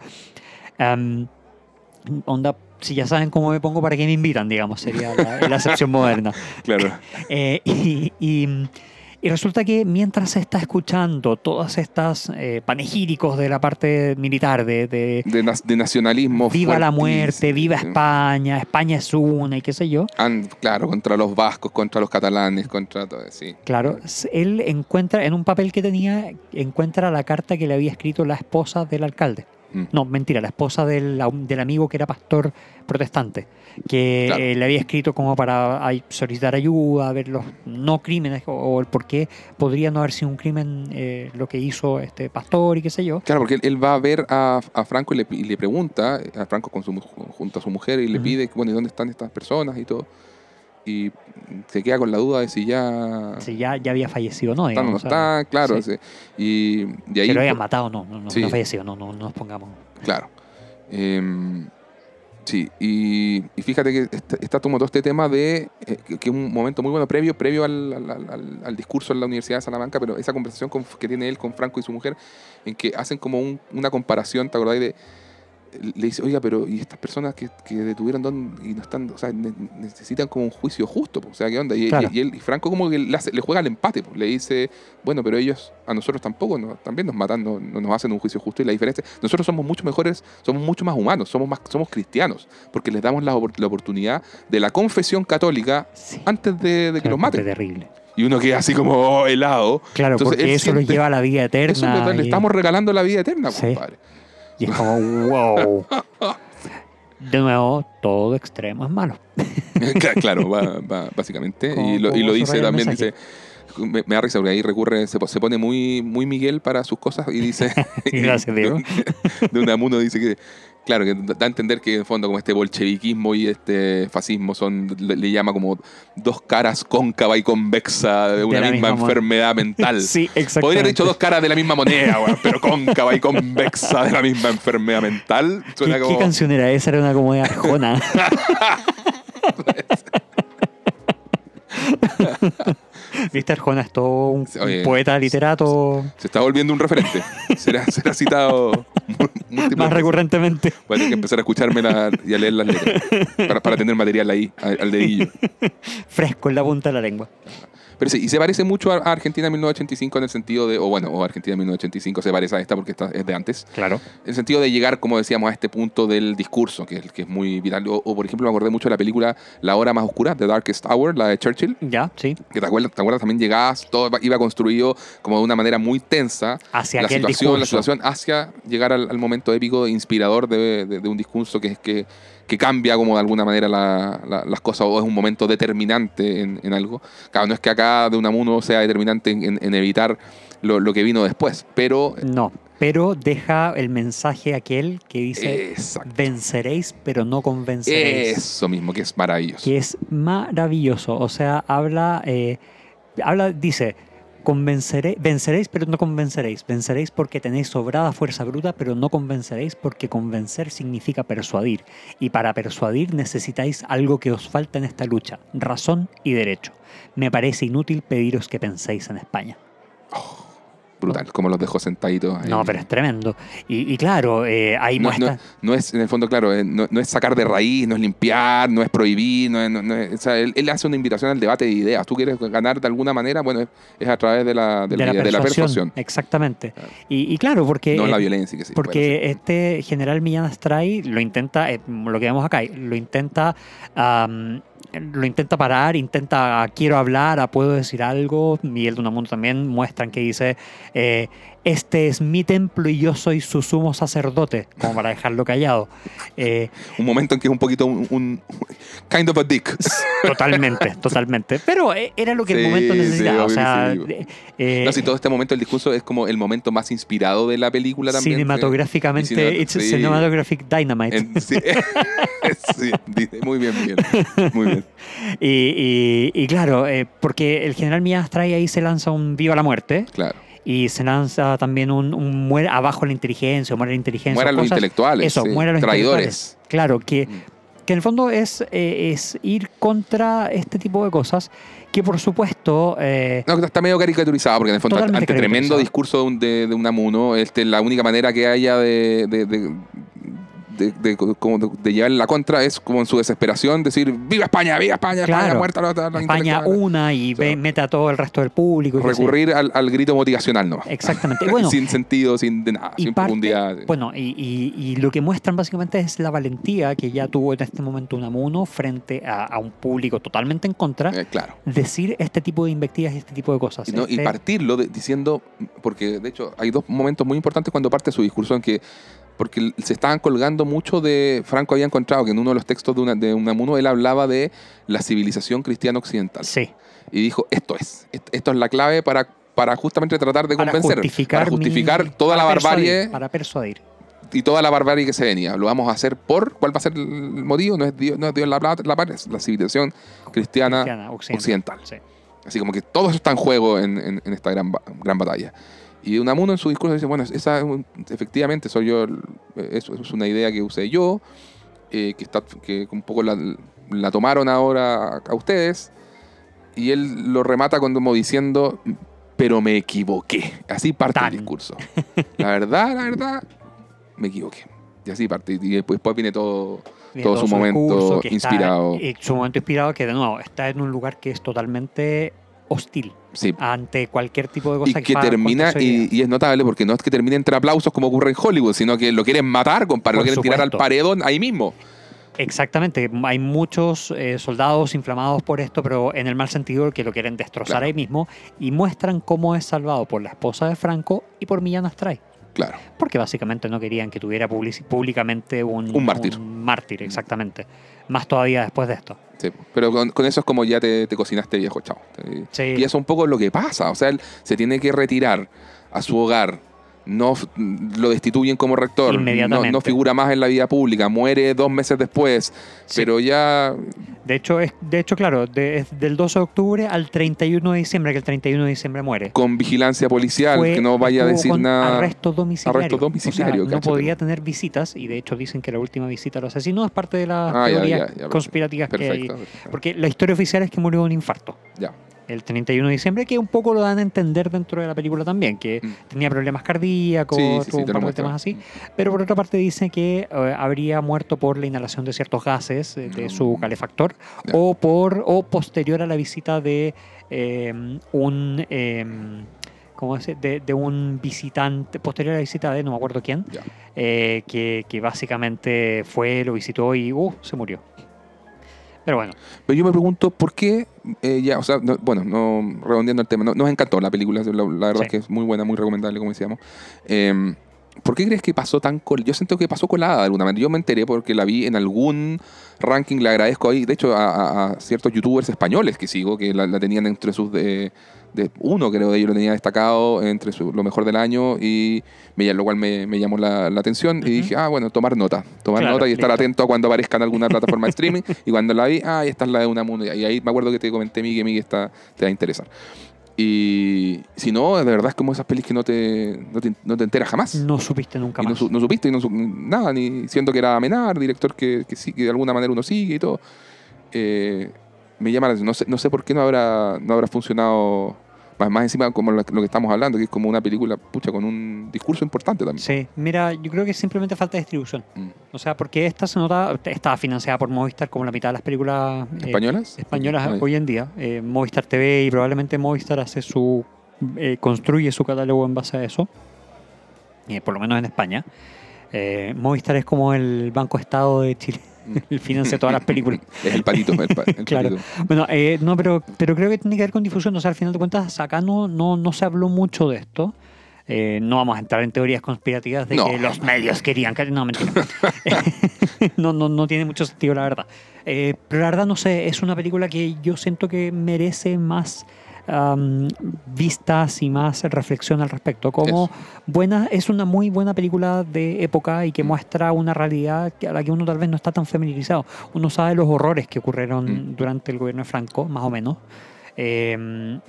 onda, si ya saben cómo me pongo, ¿para qué me invitan? Digamos, sería la, acepción moderna. Claro. Eh, y, resulta que mientras se está escuchando todas estas eh, panegíricos de la parte militar, de, de, nacionalismo. Viva la muerte, viva España, España es una y qué sé yo. claro, contra los vascos, contra los catalanes, contra todo, sí. Claro, él encuentra, en un papel que tenía, encuentra la carta que le había escrito la esposa del alcalde. Mm. No, mentira, la esposa del, del, amigo que era pastor protestante, que eh, le había escrito como para solicitar ayuda, ver los no crímenes o, el por qué podría no haber sido un crimen eh, lo que hizo este pastor y qué sé yo. Claro, porque él, va a ver a, Franco y le, pregunta, a Franco con su, junto a su mujer, y le pide, bueno, ¿y dónde están estas personas y todo? Y se queda con la duda de si ya. Si ya, ya había fallecido no. Está, no está, claro. y de ahí, lo habían matado, no, no, no, no fallecido, no, no, nos pongamos. Claro. Em, sí, y, fíjate que está, tomando todo este tema de. Eh, que es un momento muy bueno, previo, previo al, al, discurso en la Universidad de Salamanca, pero esa conversación que tiene él con Franco y su mujer, en que hacen como una comparación, ¿te acordás de.? Le dice, oiga, pero ¿y estas personas que, que detuvieron y no están, o sea, necesitan como un juicio justo? O sea, ¿qué onda? Y, él, y Franco como que le, juega al empate, le dice, bueno, pero ellos, a nosotros tampoco, también nos matan, no, nos hacen un juicio justo. Y la diferencia, nosotros somos mucho mejores, somos mucho más humanos, somos, más, somos cristianos, porque les damos la, oportunidad de la confesión católica antes de, que los maten. terrible y uno queda así como oh, helado. Claro, porque eso lo lleva a la vida eterna. le estamos regalando la vida eterna, compadre. Y es como, wow. De nuevo, todo extremo es malo. claro, básicamente. Y lo, y lo dice también, dice, me, da risa porque ahí recurre, se, se, pone muy, muy Miguel para sus cosas y dice... Gracias, Diego. De, de una dice que Claro, que da a entender que en fondo como este bolcheviquismo y este fascismo son, le, llama como dos caras cóncava y convexa de una misma, enfermedad mental. sí, exactamente. Podría haber dicho dos caras de la misma moneda, pero cóncava y convexa de la misma enfermedad mental. ¿Qué, como... ¿Qué, canción era esa? Era una como de Arjona. Viste, Arjona es todo un, poeta, literato. Se está volviendo un referente. Será, será citado más recurrentemente. Voy a tener que empezar a escucharme y a leer las letras para, para tener material ahí, al dedillo. Fresco en la punta de la lengua. Pero sí, y se parece mucho a Argentina 1985 en el sentido de, o bueno, o Argentina 1985 se parece a esta porque esta es de antes. Claro. En el sentido de llegar, como decíamos, a este punto del discurso, que es, que es muy vital. O, por ejemplo, me acordé mucho de la película La Hora Más Oscura, The Darkest Hour, la de Churchill. Ya, sí. Que te acuerdas, te acuerdas también llegabas, todo iba construido como de una manera muy tensa. Hacia la aquel situación, la situación, hacia llegar al, al momento épico, inspirador de, de- de un discurso que es que que cambia como de alguna manera la- la- las cosas o es un momento determinante en, en algo. Claro, no es que acá de Unamuno sea determinante en, en- en evitar lo, lo que vino después, pero... No, pero deja el mensaje aquel que dice Exacto. venceréis, pero no convenceréis. Eso mismo, que es maravilloso. Que es maravilloso. O sea, habla, eh, habla dice, convenceré, venceréis, pero no convenceréis. Venceréis porque tenéis sobrada fuerza bruta, pero no convenceréis porque convencer significa persuadir. Y para persuadir necesitáis algo que os falta en esta lucha, razón y derecho. Me parece inútil pediros que penséis en España. Brutal, como los dejó sentaditos. ahí. No, pero es tremendo. Y, y claro, eh, ahí No, muestra... no- no es, en el fondo, claro, eh, no, no es sacar de raíz, no es limpiar, no es prohibir, no es- o sea, él, él hace una invitación al debate de ideas. ¿Tú quieres ganar de alguna manera? Bueno, es, es a través de la, de la- de la persuasión, Exactamente. Claro. Y, y claro, porque... no eh, la violencia. Que sí, Porque este general Millán Astray lo intenta, eh, lo que vemos acá, lo intenta, am, lo intenta parar, intenta, "Ah, quiero hablar, ah, puedo decir algo. Miguel Unamuno también muestran que dice, eh, este es mi templo y yo soy su sumo sacerdote, como para dejarlo callado. Eh, Un momento en que es un poquito un, un- kind of a dick. totalmente, totalmente. Pero eh, era lo que el momento sí, necesitaba. o sea, sí. eh, No, si todo este momento del discurso es como el momento más inspirado de la película también. cinematográficamente, it's cinematographic dynamite. En- sí. Muy bien, Miguel. Muy bien. Y, y- y claro, eh, porque el general Millán Astray ahí se lanza un viva la muerte Claro. Y se lanza también un, un muere abajo la inteligencia, muere la inteligencia. Mueran los intelectuales. Eso, sí. los Traidores. intelectuales. Claro, que, Mm. que en el fondo es, eh, es ir contra este tipo de cosas que por supuesto... eh, No, que está medio caricaturizado, porque en el fondo, ante tremendo discurso de, un- de, de Unamuno, este, la única manera que haya de, de, de- de- como de- llevarle la contra es como en su desesperación decir ¡Viva España! ¡Viva España! ¡España! ¡Muerta la, la España intelectual". una y ve- Claro. mete a todo el resto del público. y. Recurrir al, al grito motivacional, ¿no? Exactamente. Bueno, sin sentido, sin de nada, y sin parte- profundidad. Bueno, y, y- y lo que muestran básicamente es la valentía que ya tuvo en este momento Unamuno frente a, a un público totalmente en contra, Eh, claro. decir este tipo de invectivas y este tipo de cosas. Y, no- y Este- partirlo de- diciendo, porque de hecho hay dos momentos muy importantes cuando parte su discurso en que, porque se estaban colgando mucho de, Franco había encontrado que en uno de los textos de, una, de Unamuno él hablaba de la civilización cristiana occidental. Sí, Y dijo, esto es, est- esto es la clave para, para justamente tratar de para convencer, justificar, para justificar mi- toda la para persuadir, barbarie Para persuadir. y toda la barbarie que se venía. Lo vamos a hacer por, ¿cuál va a ser el motivo? No es Dios, no es Dios la, la es la civilización cristiana, Cristiana, occidental. Sí. Así como que todo eso está en juego en, en- en esta gran, gran batalla. Y Unamuno en su discurso dice, bueno, esa es efectivamente soy yo, eso es una idea que usé yo, eh, que, está, que un poco la, la tomaron ahora a, a ustedes, y él lo remata como diciendo, pero me equivoqué. Así parte Tan. el discurso. La verdad, la verdad, me equivoqué. Y así parte. Y después, después viene todo... Viene Todo su momento está- inspirado. eh, su momento inspirado que, de nuevo, está en un lugar que es totalmente hostil Sí, ante cualquier tipo de y cosa que va termina, y, y es notable porque no es que termine entre aplausos como ocurre en Hollywood, sino que lo quieren matar, compadre, lo quieren tirar al supuesto. paredón ahí mismo. Exactamente, hay muchos eh, soldados inflamados por esto, pero en el mal sentido que lo quieren destrozar Claro. ahí mismo y muestran cómo es salvado por la esposa de Franco y por Millán Astray, Claro. porque básicamente no querían que tuviera públicamente un, Un mártir. un mártir, exactamente. Más todavía después de esto. Sí, pero con, con eso es como ya te, te cocinaste viejo, chao. Sí. Y eso es un poco lo que pasa. O sea, él se tiene que retirar a su hogar. No lo destituyen como rector. No, figura más en la vida pública. Muere dos meses después. Sí. Pero ya. De hecho, es, de hecho claro, de- es del 12 de octubre al 31 de diciembre, que el 31 de diciembre muere. Con vigilancia policial, Fue- que no vaya a decir con nada. Arresto domiciliario. Arresto domiciliario, O sea, no podía tener visitas y de hecho dicen que la última visita lo asesinó. Es parte de las Ah, ya, teorías ya, ya, perfecto. conspirativas que hay. Perfecto. perfecto. Porque la historia oficial es que murió de un infarto. Ya. El 31 de diciembre, que un poco lo dan a entender dentro de la película también, que Mm. tenía problemas cardíacos, Sí, sí, tuvo sí, un par de temas así. Pero por otra parte dice que eh, habría muerto por la inhalación de ciertos gases eh, de Mm. su calefactor o por o posterior a la visita de eh, un eh, ¿cómo se- de, de un visitante, posterior a la visita de no me acuerdo quién, eh, que, que básicamente fue, lo visitó y uh, se murió. Pero bueno, Pero yo me pregunto, ¿por qué? eh, ya, o sea, no- bueno, no redondeando el tema, no- nos encantó la película, la, la verdad Sí. es que es muy buena, muy recomendable, como decíamos. Eh, ¿Por qué crees que pasó tan col Yo siento que pasó colada de alguna manera. Yo me enteré porque la vi en algún ranking, le agradezco ahí, de hecho, a, a- a ciertos youtubers españoles que sigo, que la, la tenían entre sus de, de- uno creo de ellos lo tenía destacado entre su- lo mejor del año y me, lo cual me, me llamó la, la atención y dije, ah, bueno, tomar nota, tomar Claro, nota y estar listo. atento a cuando aparezca en alguna plataforma de streaming y cuando la vi, ah, esta es la de una mundo y ahí me acuerdo que te comenté, Miguel, Miguel, esta te va a interesar. Y si no, de verdad es como esas pelis que no te, no te, no te enteras jamás. no supiste nunca no, más. no supiste y no nada, ni siendo que era Amenar, director que, que sí, que de alguna manera uno sigue y todo. Eh, me llama la atención. No sé, no sé por qué no habrá, no habrá funcionado más, más encima como lo, lo que estamos hablando, que es como una película pucha con un discurso importante también. Sí, mira, yo creo que simplemente falta distribución. Mm. O sea, porque esta se nota, estaba financiada por Movistar como la mitad de las películas eh, ¿Españolas? españolas hoy en día. Eh, Movistar TV y probablemente Movistar hace su eh, construye su catálogo en base a eso. Eh, por lo menos en España. Movistar es como el Banco Estado de Chile. Él financia todas las películas. Es el patito. El, pa- el Claro. Bueno, eh, no, pero, pero creo que tiene que ver con difusión. O sea, al final de cuentas, acá no, no, no se habló mucho de esto. Eh, no vamos a entrar en teorías conspirativas de No. que los medios querían que... No, mentira. no, no, no tiene mucho sentido, la verdad. Eh, pero la verdad, no sé, es una película que yo siento que merece más am, vistas y más reflexión al respecto. Como Eso. buena, es una muy buena película de época y que Mm. muestra una realidad a la que uno tal vez no está tan familiarizado. Uno sabe los horrores que ocurrieron Mm. durante el gobierno de Franco, más o menos. Eh,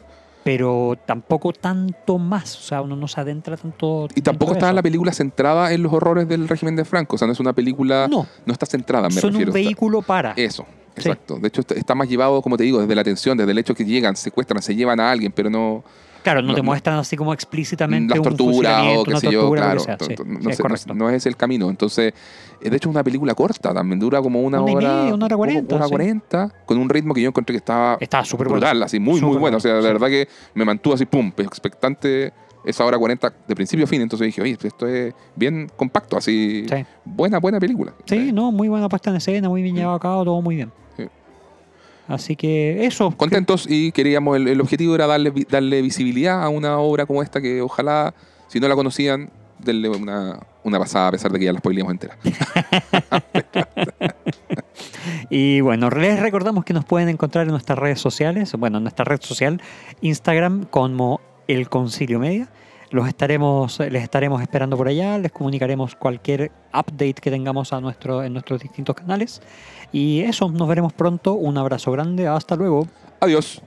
pero tampoco tanto más, o sea, uno no se adentra tanto. Y tampoco está de la eso. película centrada en los horrores del régimen de Franco. O sea, no es una película. No, No está centrada, me son refiero. un vehículo para. Eso, exacto. De hecho, está- más llevado, como te digo, desde la atención, desde el hecho que llegan, secuestran, se llevan a alguien, pero no. claro, no, no- te muestran así como explícitamente las torturas o qué sé yo, claro. sea. Sí, sí, no, es no, es el camino. Entonces, eh, de hecho, es una película corta también, dura como una, Una y hora. media, una hora cuarenta, Una sí. cuarenta, con un ritmo que yo encontré que estaba Está súper bueno. brutal, así, muy, muy bueno. O sea, sí. verdad que me mantuvo así, pum, expectante esa hora 40 de principio a fin. Entonces dije, oye, esto es bien compacto, así. Sí. Buena, buena película. Sí, no, muy buena puesta en escena, muy bien Sí. llevado a cabo, todo muy bien. Sí. Así que eso. Contentos y queríamos, el, el objetivo era darle, darle visibilidad a una obra como esta que ojalá, si no la conocían, denle una, una pasada a pesar de que ya la spoileamos entera. Y bueno, les recordamos que nos pueden encontrar en nuestras redes sociales, bueno, en nuestra red social, Instagram como El Concilio Media. Los estaremos, les estaremos esperando por allá, les comunicaremos cualquier update que tengamos a nuestro, en nuestros distintos canales. Y eso, nos veremos pronto. Un abrazo grande, hasta luego. Adiós.